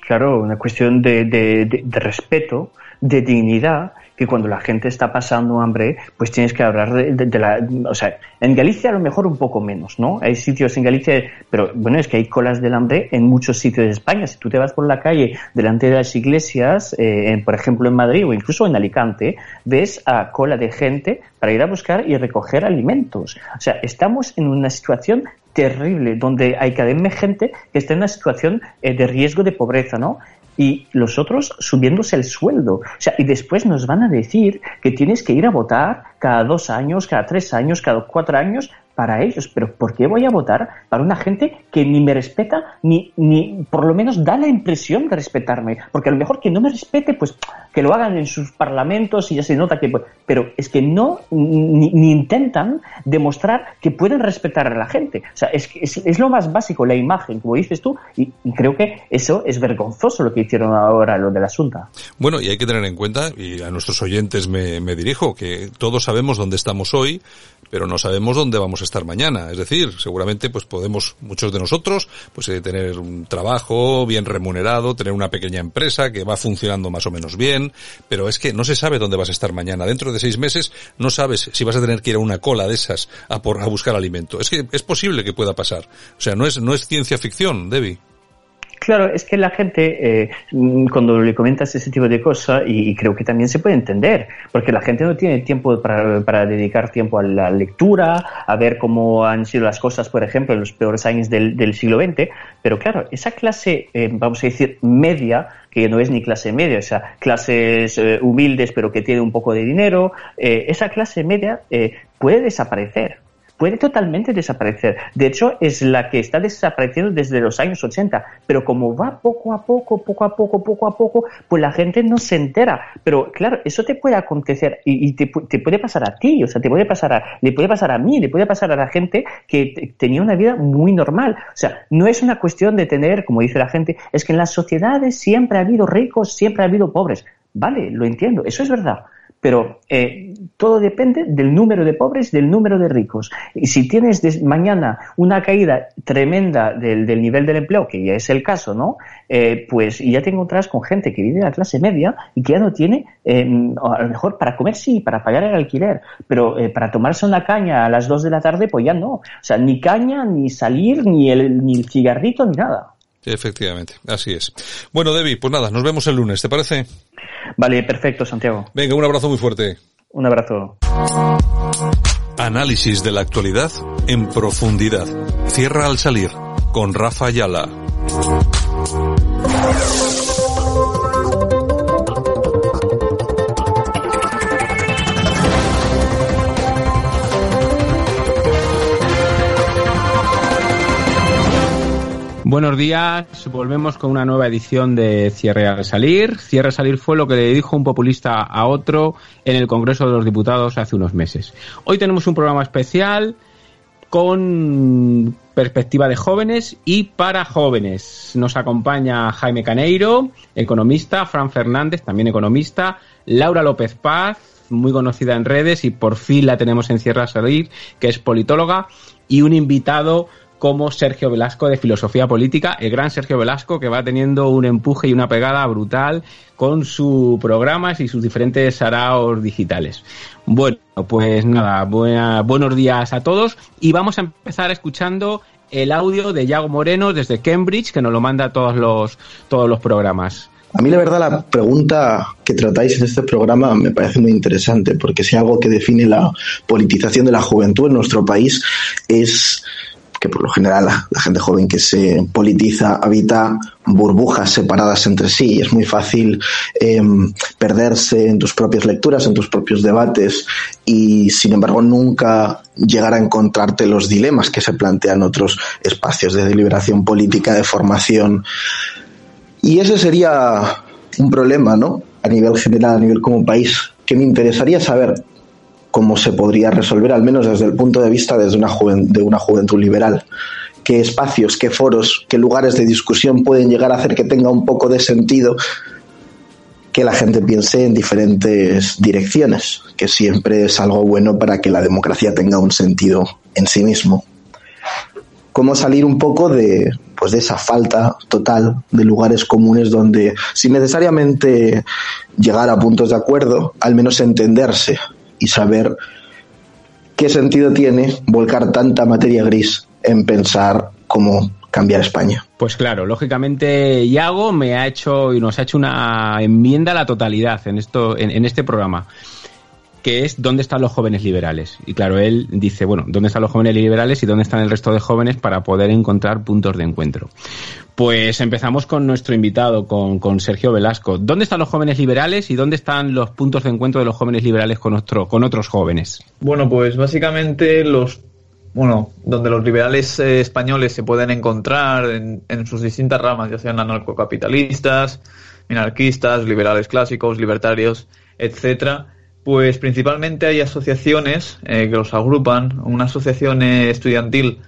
Claro, una cuestión de, de respeto, de dignidad, que cuando la gente está pasando hambre, pues tienes que hablar de, la... O sea, en Galicia a lo mejor un poco menos, ¿no? Hay sitios en Galicia, pero bueno, es que hay colas del hambre en muchos sitios de España. Si tú te vas por la calle delante de las iglesias, eh, en, por ejemplo en Madrid o incluso en Alicante, ves a cola de gente para ir a buscar y recoger alimentos. O sea, estamos en una situación terrible, donde hay cada vez más gente que está en una situación eh, de riesgo de pobreza, ¿no? Y los otros subiéndose el sueldo. O sea, y después nos van a decir que tienes que ir a votar cada dos años, cada tres años, cada cuatro años para ellos. Pero ¿por qué voy a votar para una gente que ni me respeta, ni, ni por lo menos da la impresión de respetarme? Porque a lo mejor que no me respete, pues que lo hagan en sus parlamentos y ya se nota que... pues, Pero es que no, ni, ni intentan demostrar que pueden respetar a la gente. O sea, es, es, es lo más básico, la imagen, como dices tú, y, creo que eso es vergonzoso lo que hicieron ahora, lo de la. Bueno, y hay que tener en cuenta, y a nuestros oyentes me, me dirijo, que todos sabemos dónde estamos hoy, pero no sabemos dónde vamos a estar mañana. Es decir, seguramente pues podemos, muchos de nosotros, pues eh, tener un trabajo bien remunerado, tener una pequeña empresa que va funcionando más o menos bien, pero es que no se sabe dónde vas a estar mañana. Dentro de seis meses no sabes si vas a tener que ir a una cola de esas a, por, a buscar alimento. Es que es posible que pueda pasar. O sea, no es, no es ciencia ficción, Debbie. Claro, es que la gente, eh, mm, cuando le comentas ese tipo de cosas, y, creo que también se puede entender, porque la gente no tiene tiempo para, para dedicar tiempo a la lectura, a ver cómo han sido las cosas, por ejemplo, en los peores años del, del siglo XX, pero claro, esa clase, eh, vamos a decir, media, que no es ni clase media, o sea, clases eh, humildes pero que tiene un poco de dinero, eh, esa clase media puede desaparecer puede totalmente desaparecer. De hecho, es la que está desapareciendo desde los años 80, pero como va poco a poco, poco a poco, poco a poco, pues la gente no se entera. Pero claro, eso te puede acontecer y, te, te puede pasar a ti, o sea, te puede pasar a, le puede pasar a mí, le puede pasar a la gente que te- tenía una vida muy normal. O sea, no es una cuestión de tener, como dice la gente, es que en las sociedades siempre ha habido ricos, siempre ha habido pobres. Vale, lo entiendo, eso es verdad. Pero eh, todo depende del número de pobres, del número de ricos. Y si tienes mañana una caída tremenda del, del nivel del empleo, que ya es el caso, ¿no? Eh, pues ya te encontrarás con gente que vive en la clase media y que ya no tiene, eh, a lo mejor para comer sí, para pagar el alquiler, pero eh, para tomarse una caña a las dos de la tarde, pues ya no. O sea, ni caña, ni salir, ni el, ni el cigarrito, ni nada. Efectivamente, así es. Bueno, Debbie, pues nada, nos vemos el lunes, ¿te parece? Vale, perfecto, Santiago. Venga, un abrazo muy fuerte. Un abrazo. Análisis de la actualidad en profundidad. Cierra al salir con Rafa Ayala. Buenos días, volvemos con una nueva edición de Cierre al Salir. Cierre al Salir fue lo que le dijo un populista a otro en el Congreso de los Diputados hace unos meses. Hoy tenemos un programa especial con perspectiva de jóvenes y para jóvenes. Nos acompaña Jaime Caneiro, economista, Fran Fernández, también economista, Laura López Paz, muy conocida en redes y por fin la tenemos en Cierre al Salir, que es politóloga, y un invitado como Sergio Velasco de Filosofía Política, el gran Sergio Velasco que va teniendo un empuje y una pegada brutal con sus programas y sus diferentes saraos digitales. Bueno, pues nada, buena- buenos días a todos y vamos a empezar escuchando el audio de Yago Moreno desde Cambridge que nos lo manda a todos los, todos los programas. A mí la verdad la pregunta que tratáis en este programa me parece muy interesante, porque si algo que define la politización de la juventud en nuestro país es que por lo general la, gente joven que se politiza habita burbujas separadas entre sí es muy fácil eh, perderse en tus propias lecturas, en tus propios debates y sin embargo nunca llegar a encontrarte los dilemas que se plantean otros espacios de deliberación política, de formación y ese sería un problema, ¿no? A nivel general, a nivel como país, que me interesaría saber cómo se podría resolver, al menos desde el punto de vista desde una de una juventud liberal. ¿Qué espacios, qué foros, qué lugares de discusión pueden llegar a hacer que tenga un poco de sentido que la gente piense en diferentes direcciones, que siempre es algo bueno para que la democracia tenga un sentido en sí mismo? cómo salir un poco de pues de esa falta total de lugares comunes donde sin necesariamente llegar a puntos de acuerdo, al menos entenderse y saber qué sentido tiene volcar tanta materia gris en pensar cómo cambiar España. Pues claro, lógicamente Yago me ha hecho y nos ha hecho una enmienda a la totalidad en esto, en este programa, que es dónde están los jóvenes liberales. Y claro, él dice, bueno, dónde están los jóvenes liberales y dónde están el resto de jóvenes para poder encontrar puntos de encuentro. Pues empezamos con nuestro invitado, con, con Sergio Velasco. ¿Dónde están los jóvenes liberales y dónde están los puntos de encuentro de los jóvenes liberales con, otro, con otros jóvenes? Bueno, pues básicamente los bueno, donde los liberales eh, españoles se pueden encontrar en, sus distintas ramas, ya sean anarcocapitalistas, minarquistas, liberales clásicos, libertarios, etcétera, pues principalmente hay asociaciones eh, que los agrupan, una asociación eh, estudiantil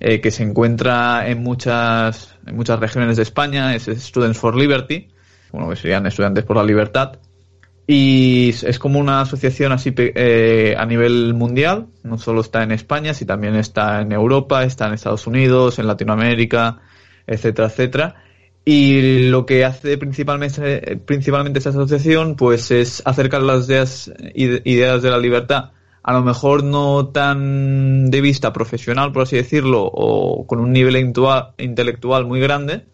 eh, que se encuentra en muchas, en muchas regiones de España, es Students for Liberty, bueno, que serían estudiantes por la libertad, y es como una asociación así eh, a nivel mundial, no solo está en España, sino también está en Europa, está en Estados Unidos, en Latinoamérica, etcétera, etcétera. Y lo que hace principalmente, principalmente esta asociación, pues es acercar las ideas, ideas de la libertad, a lo mejor no tan de vista profesional, por así decirlo, o con un nivel intelectual muy grande,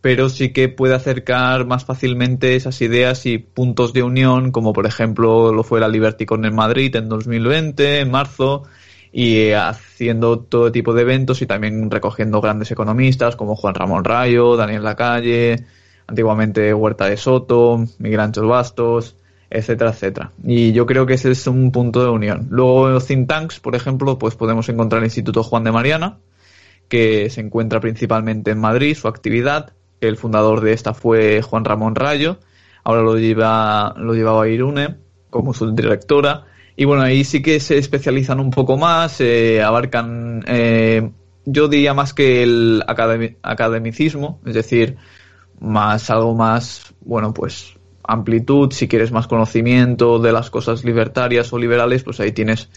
pero sí que puede acercar más fácilmente esas ideas y puntos de unión, como por ejemplo lo fue la Liberticon en Madrid en 2020, en marzo, y haciendo todo tipo de eventos y también recogiendo grandes economistas como Juan Ramón Rayo, Daniel Lacalle, antiguamente Huerta de Soto, Miguel Ángel Bastos, etcétera, etcétera. Y yo creo que ese es un punto de unión. Luego los think tanks, por ejemplo, pues podemos encontrar el Instituto Juan de Mariana, que se encuentra principalmente en Madrid, su actividad, el fundador de esta fue Juan Ramón Rayo, ahora lo lleva lo llevaba Irune como su directora y bueno ahí sí que se especializan un poco más, eh, abarcan eh, yo diría más que el academicismo, es decir, más algo más bueno pues amplitud, si quieres más conocimiento de las cosas libertarias o liberales, pues ahí tienes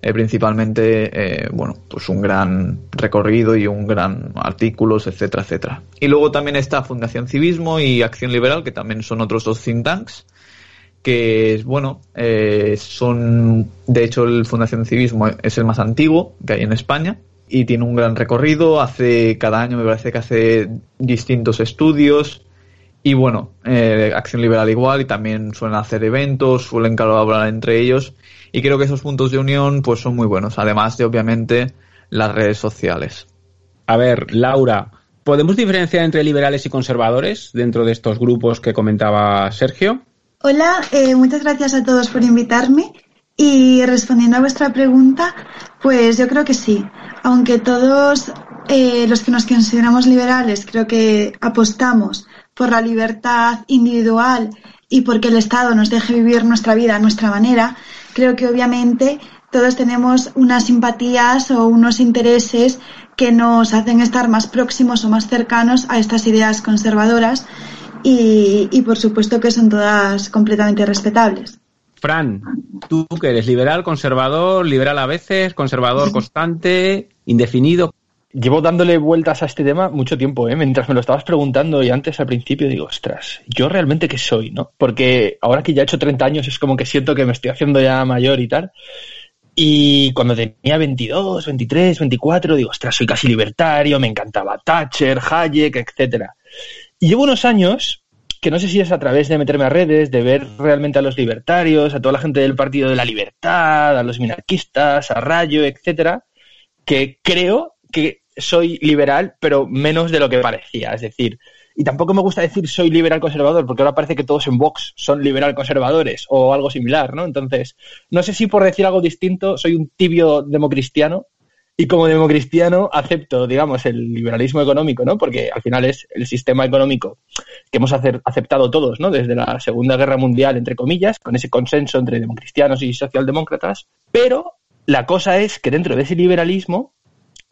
eh, principalmente, eh, bueno, pues un gran recorrido y un gran artículos, etcétera, etcétera. Y luego también está Fundación Civismo y Acción Liberal, que también son otros dos think tanks, que, bueno, eh, son, de hecho, el Fundación Civismo es el más antiguo que hay en España y tiene un gran recorrido, hace cada año me parece que hace distintos estudios, y bueno, Acción Liberal igual, y también suelen hacer eventos, suelen colaborar entre ellos, y creo que esos puntos de unión pues son muy buenos, además de obviamente las redes sociales. A ver, Laura, ¿podemos diferenciar entre liberales y conservadores dentro de estos grupos que comentaba Sergio? Hola, eh, muchas gracias a todos por invitarme. Y respondiendo a vuestra pregunta, pues yo creo que sí. Aunque todos eh, los que nos consideramos liberales creo que apostamos por la libertad individual y porque el Estado nos deje vivir nuestra vida a nuestra manera, creo que obviamente todos tenemos unas simpatías o unos intereses que nos hacen estar más próximos o más cercanos a estas ideas conservadoras y, y por supuesto que son todas completamente respetables. Fran, tú que eres liberal, conservador, liberal a veces, conservador constante, indefinido, Llevo dándole vueltas a este tema mucho tiempo, ¿eh? Mientras me lo estabas preguntando y antes al principio digo, ostras, ¿yo realmente qué soy, no? Porque ahora que ya he hecho 30 años es como que siento que me estoy haciendo ya mayor y tal. Y cuando tenía 22, 23, 24, digo, ostras, soy casi libertario, me encantaba Thatcher, Hayek, etcétera. Y llevo unos años que no sé si es a través de meterme a redes, de ver realmente a los libertarios, a toda la gente del Partido de la Libertad, a los minarquistas, a Rayo, etcétera, que creo que soy liberal, pero menos de lo que parecía. Es decir, y tampoco me gusta decir soy liberal conservador, porque ahora parece que todos en Vox son liberal conservadores o algo similar, ¿no? Entonces, no sé si por decir algo distinto soy un tibio democristiano y como democristiano acepto, digamos, el liberalismo económico, ¿no? Porque al final es el sistema económico que hemos aceptado todos, ¿no? Desde la Segunda Guerra Mundial, entre comillas, con ese consenso entre democristianos y socialdemócratas, pero la cosa es que dentro de ese liberalismo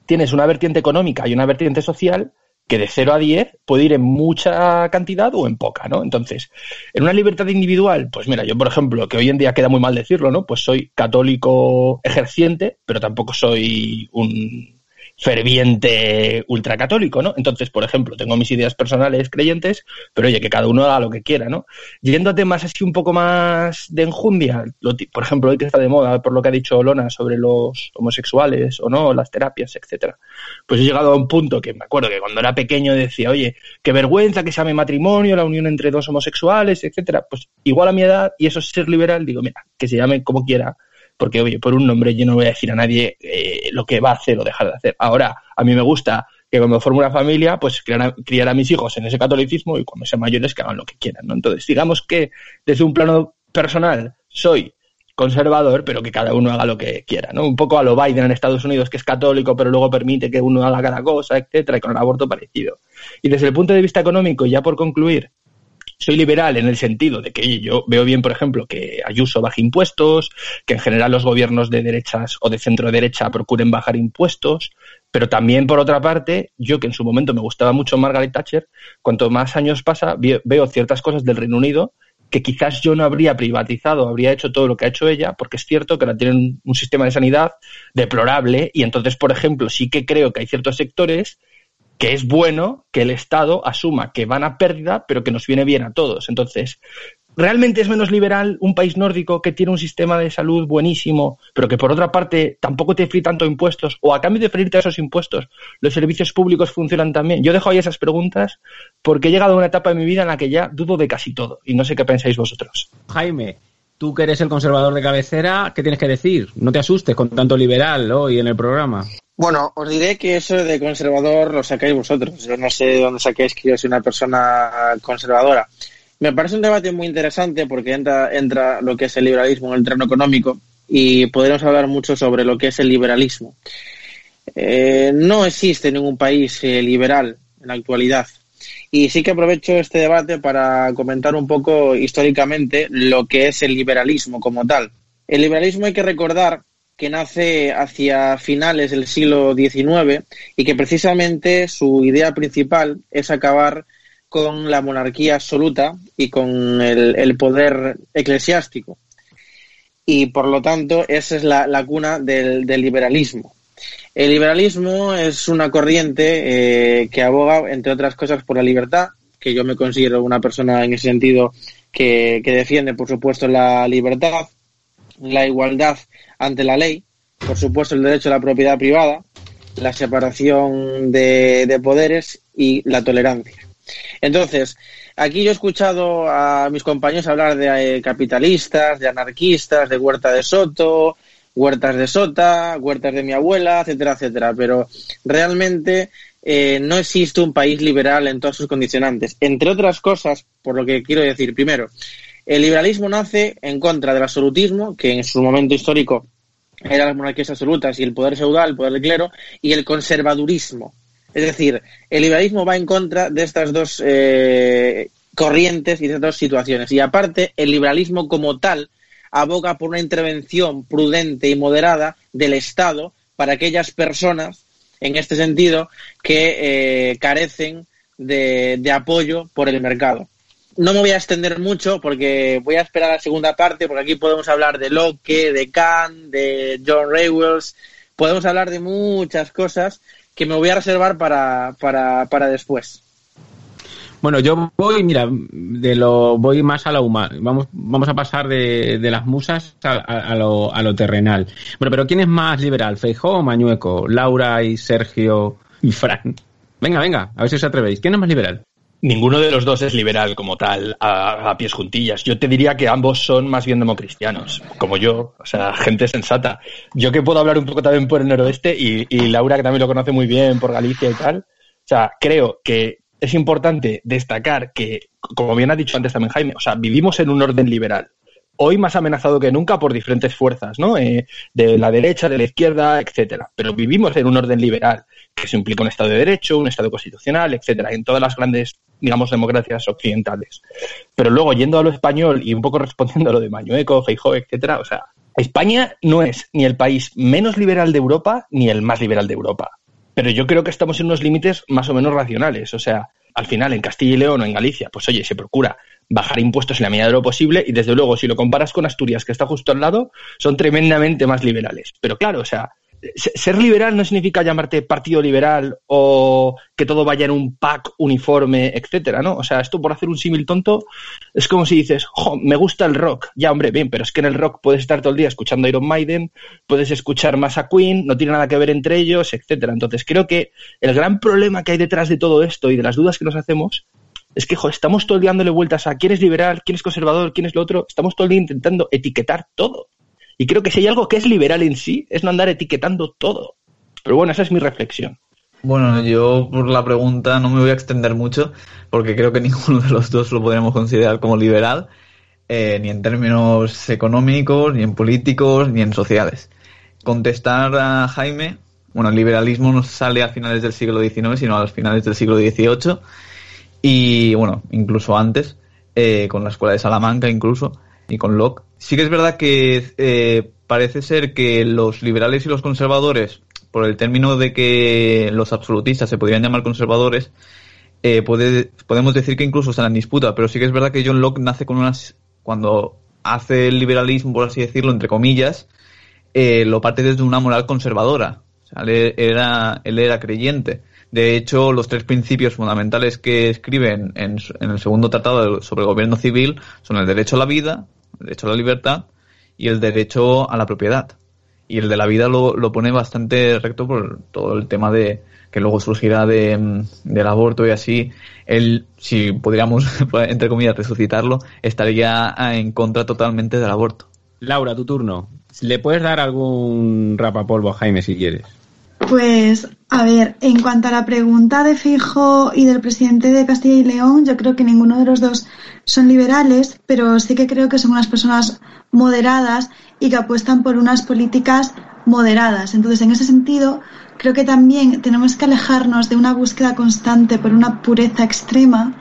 tienes una vertiente económica y una vertiente social que de 0 a 10 puede ir en mucha cantidad o en poca, ¿no? Entonces, en una libertad individual, pues mira, yo por ejemplo, que hoy en día queda muy mal decirlo, ¿no? Pues soy católico ejerciente, pero tampoco soy un ferviente ultracatólico, ¿no? Entonces, por ejemplo, tengo mis ideas personales creyentes, pero oye, que cada uno haga lo que quiera, ¿no? Yendo a temas así un poco más de enjundia, por ejemplo, hoy que está de moda, por lo que ha dicho Lona sobre los homosexuales o no, las terapias, etcétera, pues he llegado a un punto que me acuerdo que cuando era pequeño decía, oye, qué vergüenza que se llame matrimonio, la unión entre dos homosexuales, etcétera, pues igual a mi edad, y eso es ser liberal, digo, mira, que se llame como quiera, porque oye, por un nombre yo no voy a decir a nadie eh, lo que va a hacer o dejar de hacer. Ahora, a mí me gusta que cuando forme una familia, pues criar a, mis hijos en ese catolicismo y cuando sean mayores que hagan lo que quieran, ¿no? Entonces, digamos que desde un plano personal soy conservador, pero que cada uno haga lo que quiera, ¿no? Un poco a lo Biden en Estados Unidos, que es católico, pero luego permite que uno haga cada cosa, etcétera, y con el aborto parecido. Y desde el punto de vista económico, ya por concluir, soy liberal en el sentido de que yo veo bien, por ejemplo, que Ayuso baje impuestos, que en general los gobiernos de derechas o de centro derecha procuren bajar impuestos, pero también, por otra parte, yo que en su momento me gustaba mucho Margaret Thatcher, cuanto más años pasa, veo ciertas cosas del Reino Unido que quizás yo no habría privatizado, habría hecho todo lo que ha hecho ella, porque es cierto que ahora tienen un sistema de sanidad deplorable y entonces, por ejemplo, sí que creo que hay ciertos sectores que es bueno que el Estado asuma que van a pérdida, pero que nos viene bien a todos. Entonces, ¿realmente es menos liberal un país nórdico que tiene un sistema de salud buenísimo, pero que por otra parte tampoco te fríe tanto impuestos? ¿O a cambio de freírte esos impuestos, los servicios públicos funcionan también? Yo dejo ahí esas preguntas porque he llegado a una etapa de mi vida en la que ya dudo de casi todo y no sé qué pensáis vosotros. Jaime, tú que eres el conservador de cabecera, ¿qué tienes que decir? No te asustes con tanto liberal hoy en el programa. Bueno, os diré que eso de conservador lo sacáis vosotros. Yo no sé de dónde saquéis que yo soy una persona conservadora. Me parece un debate muy interesante porque entra, entra lo que es el liberalismo en el terreno económico y podremos hablar mucho sobre lo que es el liberalismo. Eh, no existe ningún país eh, liberal en la actualidad. Y sí que aprovecho este debate para comentar un poco históricamente lo que es el liberalismo como tal. El liberalismo hay que recordar que nace hacia finales del siglo XIX y que precisamente su idea principal es acabar con la monarquía absoluta y con el, poder eclesiástico. Y por lo tanto, esa es la, cuna del, liberalismo. El liberalismo es una corriente eh, que aboga, entre otras cosas, por la libertad, que yo me considero una persona en ese sentido que defiende, por supuesto, la libertad, la igualdad ante la ley, por supuesto el derecho a la propiedad privada, la separación de, poderes y la tolerancia. Entonces, aquí yo he escuchado a mis compañeros hablar de eh, capitalistas, de anarquistas, de huerta de soto, huertas de sota, huertas de mi abuela, etcétera, etcétera. Pero realmente eh, no existe un país liberal en todas sus condicionantes. Entre otras cosas, por lo que quiero decir, primero, el liberalismo nace en contra del absolutismo, que en su momento histórico eran las monarquías absolutas y el poder feudal, el poder del clero, y el conservadurismo. Es decir, el liberalismo va en contra de estas dos eh, corrientes y de estas dos situaciones. Y aparte, el liberalismo como tal aboga por una intervención prudente y moderada del Estado para aquellas personas, en este sentido, que eh, carecen de apoyo por el mercado no me voy a extender mucho porque voy a esperar la segunda parte, porque aquí podemos hablar de Locke, de Kant, de John Raywells, podemos hablar de muchas cosas que me voy a reservar para, para, para después. Bueno, yo voy, mira, de lo voy más a lo humano. Vamos, vamos a pasar de, de las musas a, lo, a lo terrenal. Bueno, pero ¿quién es más liberal, Feijó o Mañueco? Laura y Sergio y Fran. Venga, venga, a ver si os atrevéis. ¿Quién es más liberal? Ninguno de los dos es liberal como tal, a, pies juntillas. Yo te diría que ambos son más bien democristianos, como yo, o sea, gente sensata. Yo que puedo hablar un poco también por el noroeste y, y Laura que también lo conoce muy bien por Galicia y tal. O sea, creo que es importante destacar que, como bien ha dicho antes también Jaime, o sea, vivimos en un orden liberal hoy más amenazado que nunca por diferentes fuerzas, ¿no? Eh, de la derecha, de la izquierda, etcétera. Pero vivimos en un orden liberal, que se implica un Estado de Derecho, un Estado constitucional, etcétera, en todas las grandes, digamos, democracias occidentales. Pero luego, yendo a lo español y un poco respondiendo a lo de Mañueco, Feijóo, etcétera, o sea, España no es ni el país menos liberal de Europa ni el más liberal de Europa. Pero yo creo que estamos en unos límites más o menos racionales. O sea, al final en Castilla y León o en Galicia, pues oye, se procura bajar impuestos en la medida de lo posible y desde luego si lo comparas con Asturias, que está justo al lado, son tremendamente más liberales. Pero claro, o sea, ser liberal no significa llamarte partido liberal o que todo vaya en un pack uniforme, etcétera, ¿no? O sea, esto por hacer un símil tonto es como si dices, jo, me gusta el rock. Ya, hombre, bien, pero es que en el rock puedes estar todo el día escuchando Iron Maiden, puedes escuchar más a Queen, no tiene nada que ver entre ellos, etcétera. Entonces, creo que el gran problema que hay detrás de todo esto y de las dudas que nos hacemos es que jo, estamos todo el día dándole vueltas a quién es liberal, quién es conservador, quién es lo otro. Estamos todo el día intentando etiquetar todo. Y creo que si hay algo que es liberal en sí, es no andar etiquetando todo. Pero bueno, esa es mi reflexión. Bueno, yo por la pregunta no me voy a extender mucho, porque creo que ninguno de los dos lo podríamos considerar como liberal. eh, ni en términos económicos, ni en políticos, ni en sociales. Contestar a Jaime, bueno, el liberalismo no sale a finales del siglo XIX, sino a los finales del siglo XVIII, y bueno, incluso antes, eh, con la Escuela de Salamanca incluso, y con Locke. Sí que es verdad que eh, parece ser que los liberales y los conservadores, por el término de que los absolutistas se podrían llamar conservadores, eh, puede, podemos decir que incluso están en disputa, pero sí que es verdad que John Locke nace con unas, cuando hace el liberalismo, por así decirlo, entre comillas, eh, lo parte desde una moral conservadora. Él era, él era creyente. De hecho, los tres principios fundamentales que escriben en, en el segundo tratado sobre el gobierno civil son el derecho a la vida, el derecho a la libertad y el derecho a la propiedad. Y el de la vida lo, lo pone bastante recto por todo el tema de que luego surgirá de, del aborto y así. Él, si podríamos, entre comillas, resucitarlo, estaría en contra totalmente del aborto. Laura, tu turno. ¿Le puedes dar algún rapapolvo a Jaime si quieres? Pues, a ver, en cuanto a la pregunta de Fijo y del presidente de Castilla y León, yo creo que ninguno de los dos son liberales, pero sí que creo que son unas personas moderadas y que apuestan por unas políticas moderadas. Entonces, en ese sentido, creo que también tenemos que alejarnos de una búsqueda constante por una pureza extrema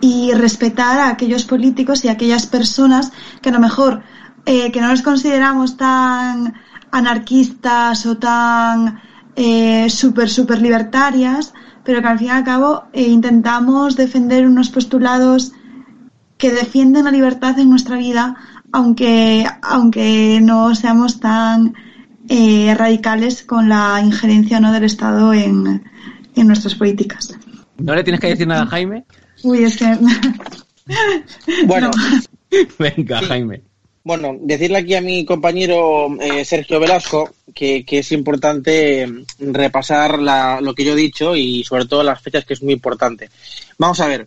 y respetar a aquellos políticos y a aquellas personas que a lo mejor eh, que no nos consideramos tan anarquistas o tan eh, súper, súper libertarias, pero que al fin y al cabo eh, intentamos defender unos postulados que defienden la libertad en nuestra vida, aunque, aunque no seamos tan eh, radicales con la injerencia no del Estado en, en nuestras políticas. ¿No le tienes que decir nada a Jaime? Uy, es que... Bueno, Venga, Sí. Jaime. Bueno, decirle aquí a mi compañero eh, Sergio Velasco que, es importante mm, repasar la- lo que yo he dicho y sobre todo las fechas, que es muy importante. Vamos a ver.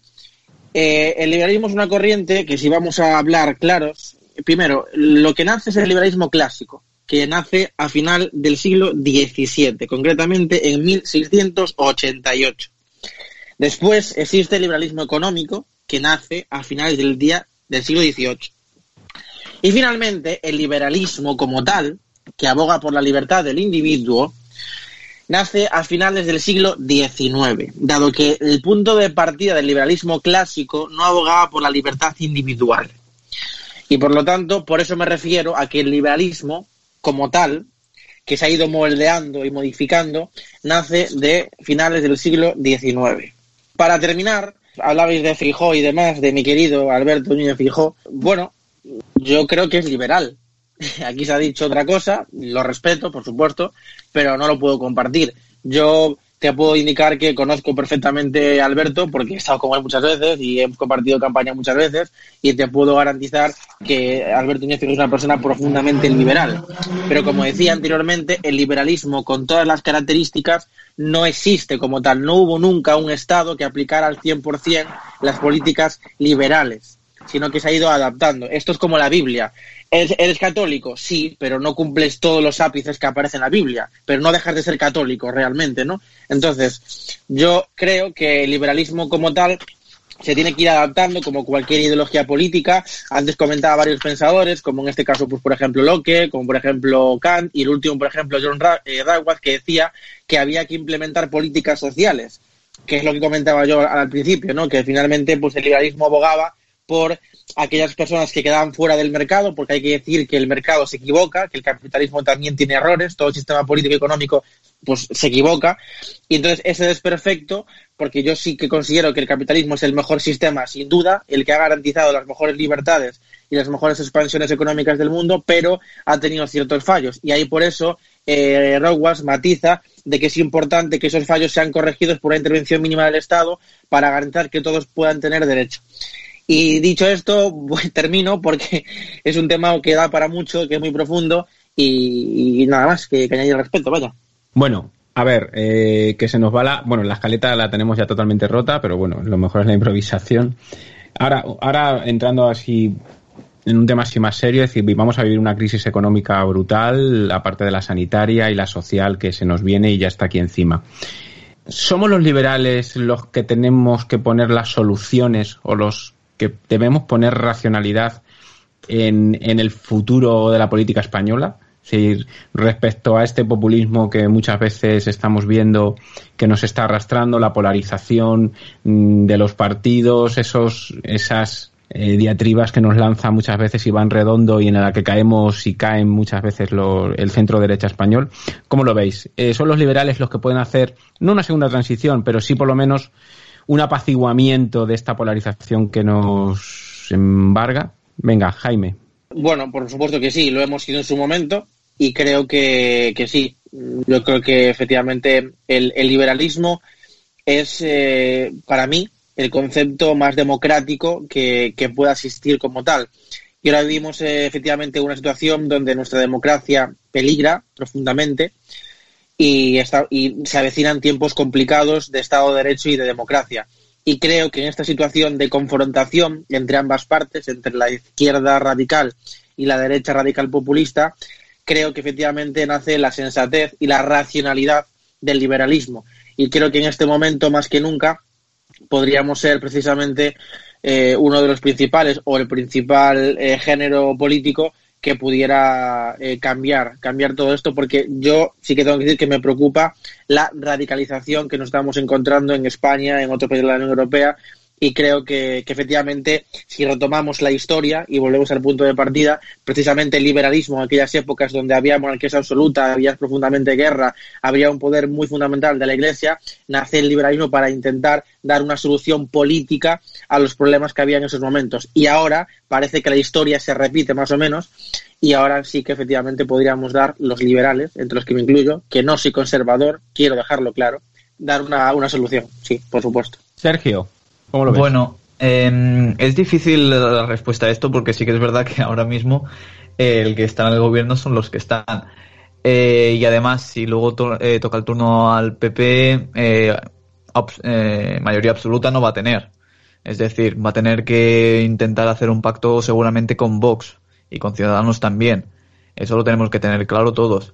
Eh, el liberalismo es una corriente que si vamos a hablar claros, primero, lo que nace es el liberalismo clásico, que nace a final del siglo XVII, concretamente en 1688. Después existe el liberalismo económico, que nace a finales del día del siglo XVIII. Y finalmente, el liberalismo como tal, que aboga por la libertad del individuo, nace a finales del siglo XIX, dado que el punto de partida del liberalismo clásico no abogaba por la libertad individual. Y por lo tanto, por eso me refiero a que el liberalismo como tal, que se ha ido moldeando y modificando, nace de finales del siglo XIX. Para terminar, hablabais de Fijó y demás, de mi querido Alberto Núñez Fijó. Bueno, yo creo que es liberal. Aquí se ha dicho otra cosa, lo respeto, por supuesto, pero no lo puedo compartir. Yo te puedo indicar que conozco perfectamente a Alberto porque he estado con él muchas veces y hemos compartido campaña muchas veces y te puedo garantizar que Alberto Núñez es una persona profundamente liberal. Pero como decía anteriormente, el liberalismo con todas las características no existe como tal. No hubo nunca un Estado que aplicara al 100% las políticas liberales sino que se ha ido adaptando. Esto es como la Biblia. ¿Eres, católico? Sí, pero no cumples todos los ápices que aparecen en la Biblia, pero no dejas de ser católico realmente, ¿no? Entonces, yo creo que el liberalismo como tal se tiene que ir adaptando como cualquier ideología política. Antes comentaba varios pensadores, como en este caso, pues por ejemplo Locke, como por ejemplo Kant, y el último, por ejemplo, John Ra eh, que decía que había que implementar políticas sociales, que es lo que comentaba yo al principio, ¿no? Que finalmente, pues el liberalismo abogaba por aquellas personas que quedaban fuera del mercado, porque hay que decir que el mercado se equivoca, que el capitalismo también tiene errores, todo el sistema político y económico pues se equivoca, y entonces ese desperfecto, porque yo sí que considero que el capitalismo es el mejor sistema, sin duda, el que ha garantizado las mejores libertades y las mejores expansiones económicas del mundo, pero ha tenido ciertos fallos, y ahí por eso eh, Rowas matiza de que es importante que esos fallos sean corregidos por una intervención mínima del Estado para garantizar que todos puedan tener derecho. Y dicho esto, pues, termino porque es un tema que da para mucho, que es muy profundo y, nada más que, que añadir al respecto, vaya. Bueno, a ver, eh, que se nos va la. Bueno, la escaleta la tenemos ya totalmente rota, pero bueno, lo mejor es la improvisación. Ahora, ahora entrando así en un tema así más serio, es decir, vamos a vivir una crisis económica brutal, aparte de la sanitaria y la social que se nos viene y ya está aquí encima. ¿Somos los liberales los que tenemos que poner las soluciones o los que debemos poner racionalidad en, en el futuro de la política española? Respecto a este populismo que muchas veces estamos viendo que nos está arrastrando, la polarización mm, de los partidos, esos, esas eh, diatribas que nos lanza muchas veces Iván Redondo y en la que caemos y caen muchas veces el centro derecha español. ¿Cómo lo veis? Eh, ¿Son los liberales los que pueden hacer, no una segunda transición, pero sí por lo menos un apaciguamiento de esta polarización que nos embarga? Venga, Jaime. Bueno, por supuesto que sí, lo hemos sido en su momento y creo que, que sí. Yo creo que efectivamente el, liberalismo es eh, para mí el concepto más democrático que, que pueda existir como tal. Y ahora vivimos eh, efectivamente una situación donde nuestra democracia peligra profundamente y, y se avecinan tiempos complicados de Estado de Derecho y de democracia. Y creo que en esta situación de confrontación entre ambas partes, entre la izquierda radical y la derecha radical populista, creo que efectivamente nace la sensatez y la racionalidad del liberalismo. Y creo que en este momento, más que nunca, podríamos ser precisamente eh, uno de los principales o el principal eh, género político que pudiera eh, cambiar, cambiar todo esto, porque yo sí que tengo que decir que me preocupa la radicalización que nos estamos encontrando en España, en otros países de la Unión Europea, y creo que, que efectivamente, si retomamos la historia y volvemos al punto de partida, precisamente el liberalismo en aquellas épocas donde había monarquía absoluta, había profundamente guerra, había un poder muy fundamental de la Iglesia, nace el liberalismo para intentar dar una solución política a los problemas que había en esos momentos. Y ahora parece que la historia se repite más o menos y ahora sí que efectivamente podríamos dar los liberales, entre los que me incluyo, que no soy conservador, quiero dejarlo claro, dar una, una solución, sí, por supuesto. Sergio, Bueno, eh, es difícil la respuesta a esto porque sí que es verdad que ahora mismo el que está en el gobierno son los que están. Eh, y además, si luego eh, toca el turno al PP, eh, mayoría absoluta no va a tener. Es decir, va a tener que intentar hacer un pacto seguramente con Vox y con Ciudadanos también. Eso lo tenemos que tener claro todos.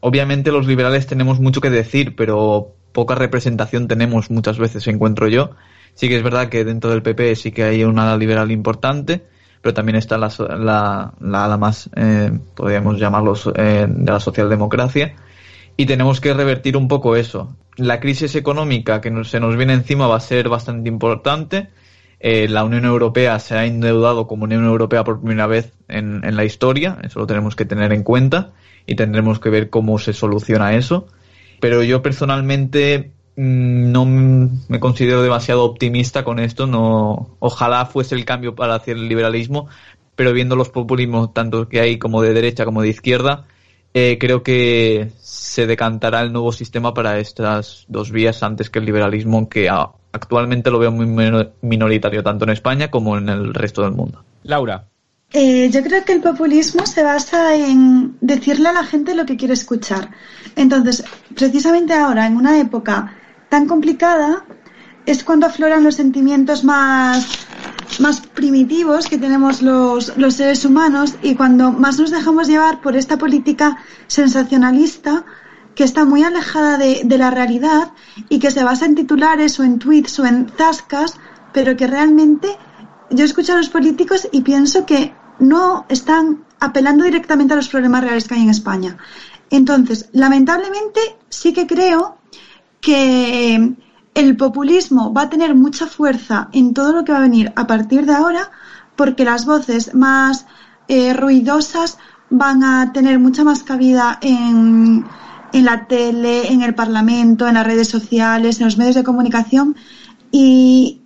Obviamente los liberales tenemos mucho que decir, pero poca representación tenemos muchas veces, encuentro yo. Sí que es verdad que dentro del PP sí que hay una ala liberal importante, pero también está la, la, la ala más, eh, podríamos llamarlo, eh, de la socialdemocracia. Y tenemos que revertir un poco eso. La crisis económica que se nos viene encima va a ser bastante importante. Eh, la Unión Europea se ha endeudado como Unión Europea por primera vez en, en la historia, eso lo tenemos que tener en cuenta y tendremos que ver cómo se soluciona eso. Pero yo personalmente no m- me considero demasiado optimista con esto. No, ojalá fuese el cambio para hacer el liberalismo, pero viendo los populismos tanto que hay como de derecha como de izquierda, eh, creo que se decantará el nuevo sistema para estas dos vías antes que el liberalismo, que a- actualmente lo veo muy mino- minoritario tanto en España como en el resto del mundo. Laura. Eh, yo creo que el populismo se basa en decirle a la gente lo que quiere escuchar. Entonces, precisamente ahora, en una época tan complicada, es cuando afloran los sentimientos más, más primitivos que tenemos los, los seres humanos y cuando más nos dejamos llevar por esta política sensacionalista que está muy alejada de, de la realidad y que se basa en titulares o en tweets o en zascas, pero que realmente yo escucho a los políticos y pienso que no están apelando directamente a los problemas reales que hay en España. Entonces, lamentablemente, sí que creo que el populismo va a tener mucha fuerza en todo lo que va a venir a partir de ahora, porque las voces más eh, ruidosas van a tener mucha más cabida en, en la tele, en el Parlamento, en las redes sociales, en los medios de comunicación. Y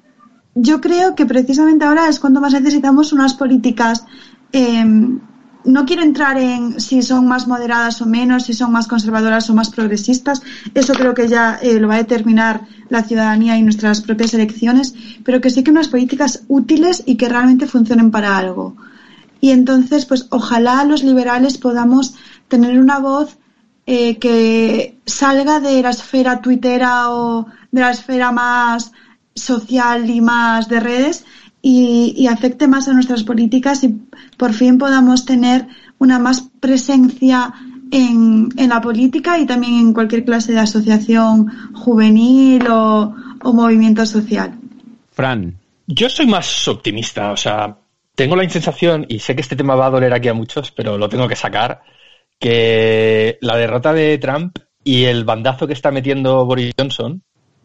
yo creo que precisamente ahora es cuando más necesitamos unas políticas. eh, no quiero entrar en si son más moderadas o menos, si son más conservadoras o más progresistas. Eso creo que ya eh, lo va a determinar la ciudadanía y nuestras propias elecciones, pero que sí que unas políticas útiles y que realmente funcionen para algo. Y entonces, pues ojalá los liberales podamos tener una voz eh, que salga de la esfera tuitera o de la esfera más social y más de redes y, y afecte más a nuestras políticas y por fin podamos tener una más presencia en, en la política y también en cualquier clase de asociación juvenil o, o movimiento social. Fran. Yo soy más optimista, o sea, tengo la sensación, y sé que este tema va a doler aquí a muchos, pero lo tengo que sacar, que la derrota de Trump y el bandazo que está metiendo Boris Johnson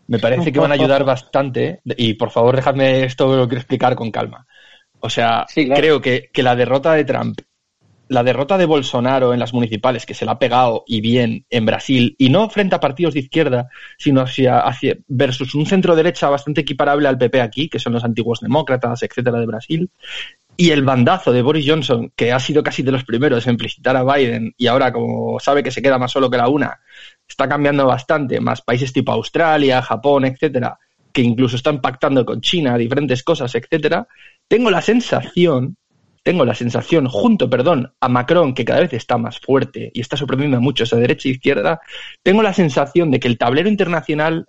me parece que van a ayudar bastante. Y por favor, dejadme esto, lo quiero explicar con calma. O sea, creo que, que la derrota de Trump la derrota de Bolsonaro en las municipales, que se la ha pegado y bien en Brasil, y no frente a partidos de izquierda, sino hacia, hacia versus un centro derecha bastante equiparable al PP aquí, que son los antiguos demócratas, etcétera, de Brasil, y el bandazo de Boris Johnson, que ha sido casi de los primeros en felicitar a Biden, y ahora, como sabe que se queda más solo que la una, está cambiando bastante, más países tipo Australia, Japón, etcétera, que incluso están pactando con China diferentes cosas, etcétera, tengo la sensación tengo la sensación, junto, perdón, a Macron, que cada vez está más fuerte y está sorprendiendo a muchos a derecha e izquierda, tengo la sensación de que el tablero internacional,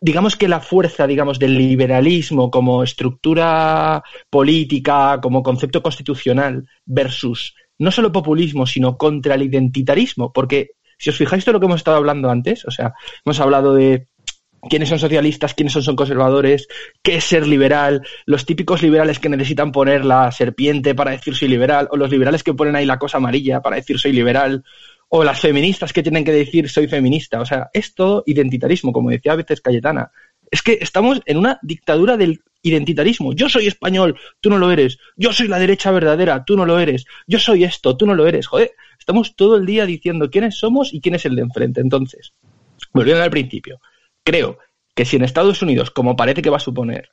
digamos que la fuerza, digamos, del liberalismo como estructura política, como concepto constitucional, versus no solo populismo, sino contra el identitarismo, porque si os fijáis todo lo que hemos estado hablando antes, o sea, hemos hablado de quiénes son socialistas, quiénes son, conservadores, qué es ser liberal, los típicos liberales que necesitan poner la serpiente para decir soy liberal, o los liberales que ponen ahí la cosa amarilla para decir soy liberal, o las feministas que tienen que decir soy feminista. O sea, es todo identitarismo, como decía a veces Cayetana. Es que estamos en una dictadura del identitarismo. Yo soy español, tú no lo eres. Yo soy la derecha verdadera, tú no lo eres. Yo soy esto, tú no lo eres. Joder, estamos todo el día diciendo quiénes somos y quién es el de enfrente. Entonces, volviendo al principio, creo que si en Estados Unidos, como parece que va a suponer,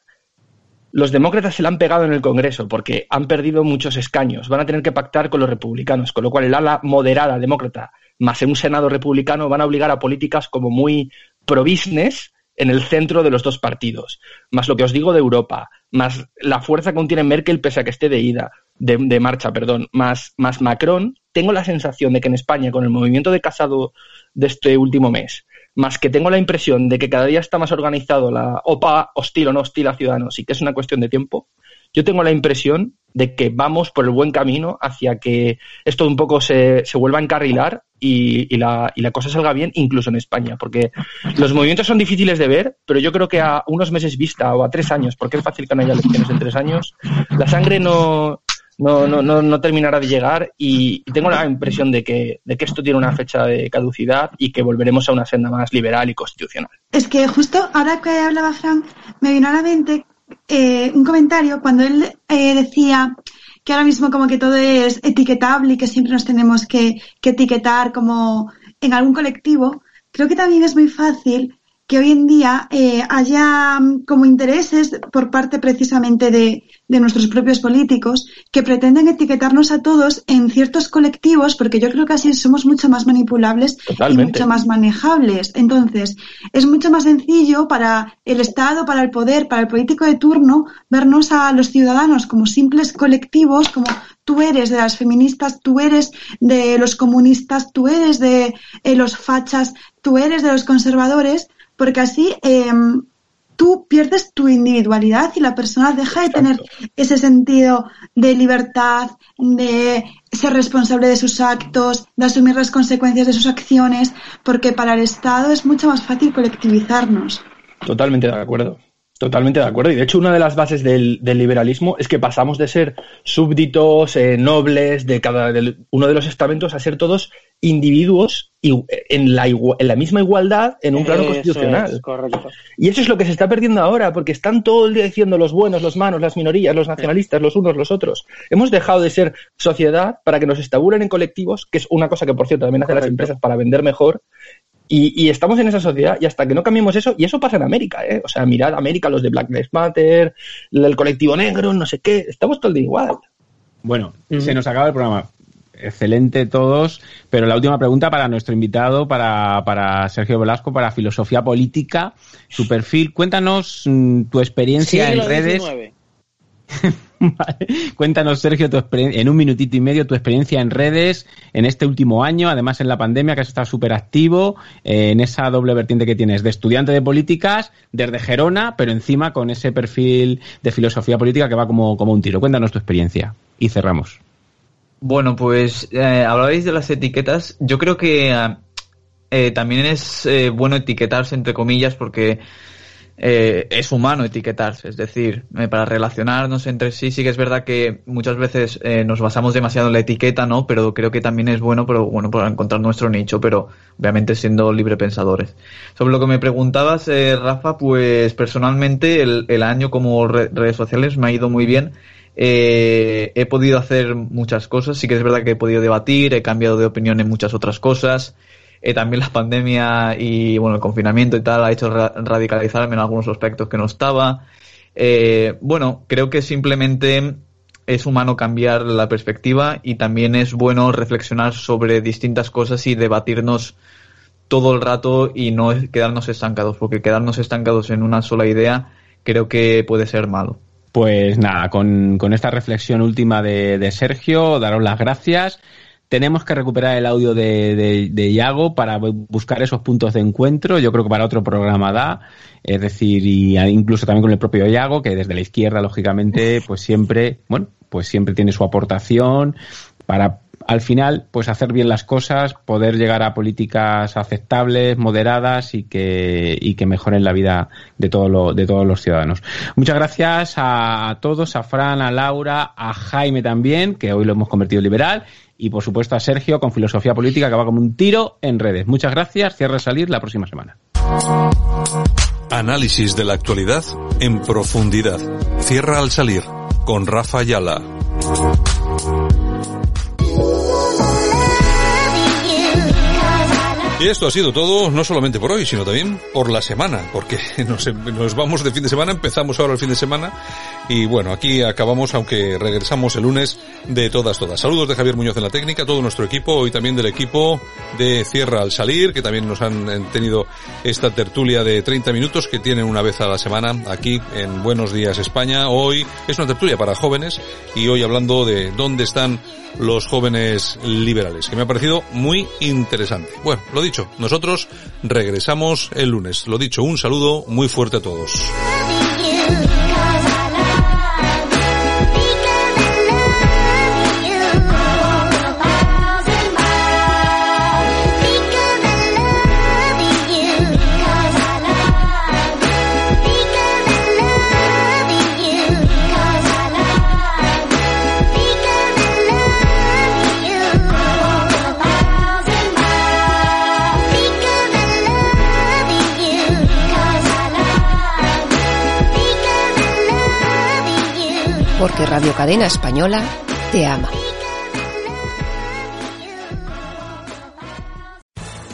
los demócratas se la han pegado en el Congreso porque han perdido muchos escaños, van a tener que pactar con los republicanos, con lo cual el ala moderada demócrata más en un Senado republicano van a obligar a políticas como muy pro-business en el centro de los dos partidos, más lo que os digo de Europa, más la fuerza que contiene Merkel pese a que esté de ida, de, de, marcha, perdón, más, más Macron, tengo la sensación de que en España, con el movimiento de Casado de este último mes, más que tengo la impresión de que cada día está más organizado la OPA hostil o no hostil a ciudadanos y que es una cuestión de tiempo, yo tengo la impresión de que vamos por el buen camino hacia que esto un poco se, se vuelva a encarrilar y, y, la, y la cosa salga bien, incluso en España, porque los movimientos son difíciles de ver, pero yo creo que a unos meses vista o a tres años, porque es fácil que no haya elecciones en tres años, la sangre no, no, no, no, no terminará de llegar y tengo la impresión de que, de que esto tiene una fecha de caducidad y que volveremos a una senda más liberal y constitucional. Es que justo ahora que hablaba Frank, me vino a la mente eh, un comentario cuando él eh, decía que ahora mismo como que todo es etiquetable y que siempre nos tenemos que, que etiquetar como en algún colectivo, creo que también es muy fácil que hoy en día eh, haya mm, como intereses por parte precisamente de, de, nuestros propios políticos que pretenden etiquetarnos a todos en ciertos colectivos porque yo creo que así somos mucho más manipulables Totalmente. y mucho más manejables. Entonces, es mucho más sencillo para el Estado, para el poder, para el político de turno vernos a los ciudadanos como simples colectivos, como tú eres de las feministas, tú eres de los comunistas, tú eres de eh, los fachas, tú eres de los conservadores porque así eh, tú pierdes tu individualidad y la persona deja de tener ese sentido de libertad, de ser responsable de sus actos, de asumir las consecuencias de sus acciones, porque para el Estado es mucho más fácil colectivizarnos. Totalmente de acuerdo. Totalmente de acuerdo. Y de hecho, una de las bases del, del liberalismo es que pasamos de ser súbditos, eh, nobles, de cada de uno de los estamentos, a ser todos individuos y, en, la, en la misma igualdad en un plano Eso constitucional. es, correcto. Y eso es lo que se está perdiendo ahora, porque están todo el día diciendo los buenos, los malos, las minorías, los nacionalistas, los unos, los otros. Hemos dejado de ser sociedad para que nos estabulen en colectivos, que es una cosa que, por cierto, también hacen las empresas para vender mejor. Y, y, estamos en esa sociedad y hasta que no cambiemos eso, y eso pasa en América, ¿eh? O sea, mirad América, los de Black Lives Matter, el colectivo negro, no sé qué, estamos todo el día igual. Bueno, se nos acaba el programa. Excelente todos, pero la última pregunta para nuestro invitado, para, para Sergio Velasco, para Filosofía Política, su perfil. Cuéntanos mm, tu experiencia en redes. Vale. Cuéntanos, Sergio, tu en un minutito y medio tu experiencia en redes en este último año, además en la pandemia, que has estado súper activo eh, en esa doble vertiente que tienes de estudiante de políticas desde Gerona, pero encima con ese perfil de filosofía política que va como, como un tiro. Cuéntanos tu experiencia y cerramos. Bueno, pues eh, hablabais de las etiquetas. Yo creo que eh, también es eh, bueno etiquetarse entre comillas porque eh, es humano etiquetarse, es decir, eh, para relacionarnos entre sí, sí que es verdad que muchas veces eh, nos basamos demasiado en la etiqueta, ¿no? Pero creo que también es bueno, pero bueno, para encontrar nuestro nicho, pero obviamente siendo librepensadores. Sobre lo que me preguntabas, Rafa, pues personalmente el año como redes sociales me ha ido muy bien. he podido hacer muchas cosas, sí que es verdad que he podido debatir, he cambiado de opinión en muchas otras cosas. Eh, también la pandemia y bueno el confinamiento y tal ha hecho radicalizarme en algunos aspectos que no estaba. Eh, bueno, creo que simplemente es humano cambiar la perspectiva y también es bueno reflexionar sobre distintas cosas y debatirnos todo el rato y no quedarnos estancados, porque quedarnos estancados en una sola idea creo que puede ser malo. Pues nada, con, esta reflexión última de, de Sergio, daros las gracias tenemos que recuperar el audio de, de, Iago para buscar esos puntos de encuentro. Yo creo que para otro programa da. Es decir, y incluso también con el propio Iago, que desde la izquierda, lógicamente, pues siempre, bueno, pues siempre tiene su aportación para al final, pues hacer bien las cosas, poder llegar a políticas aceptables, moderadas y que, y que mejoren la vida de, todo lo, de todos los ciudadanos. Muchas gracias a todos, a Fran, a Laura, a Jaime también, que hoy lo hemos convertido en liberal, y por supuesto a Sergio con filosofía política que va como un tiro en redes. Muchas gracias, cierre salir la próxima semana. Análisis de la actualidad en profundidad. Cierra al salir con Rafa Yala. Y esto ha sido todo, no solamente por hoy, sino también por la semana, porque nos, nos, vamos de fin de semana, empezamos ahora el fin de semana, y bueno, aquí acabamos, aunque regresamos el lunes de todas, todas. Saludos de Javier Muñoz en la técnica, todo nuestro equipo, y también del equipo de Cierra al Salir, que también nos han tenido esta tertulia de 30 minutos que tienen una vez a la semana aquí en Buenos Días España. Hoy es una tertulia para jóvenes, y hoy hablando de dónde están los jóvenes liberales, que me ha parecido muy interesante. Bueno, dicho, nosotros regresamos el lunes. Lo dicho, un saludo muy fuerte a todos. Porque Radio Cadena Española te ama.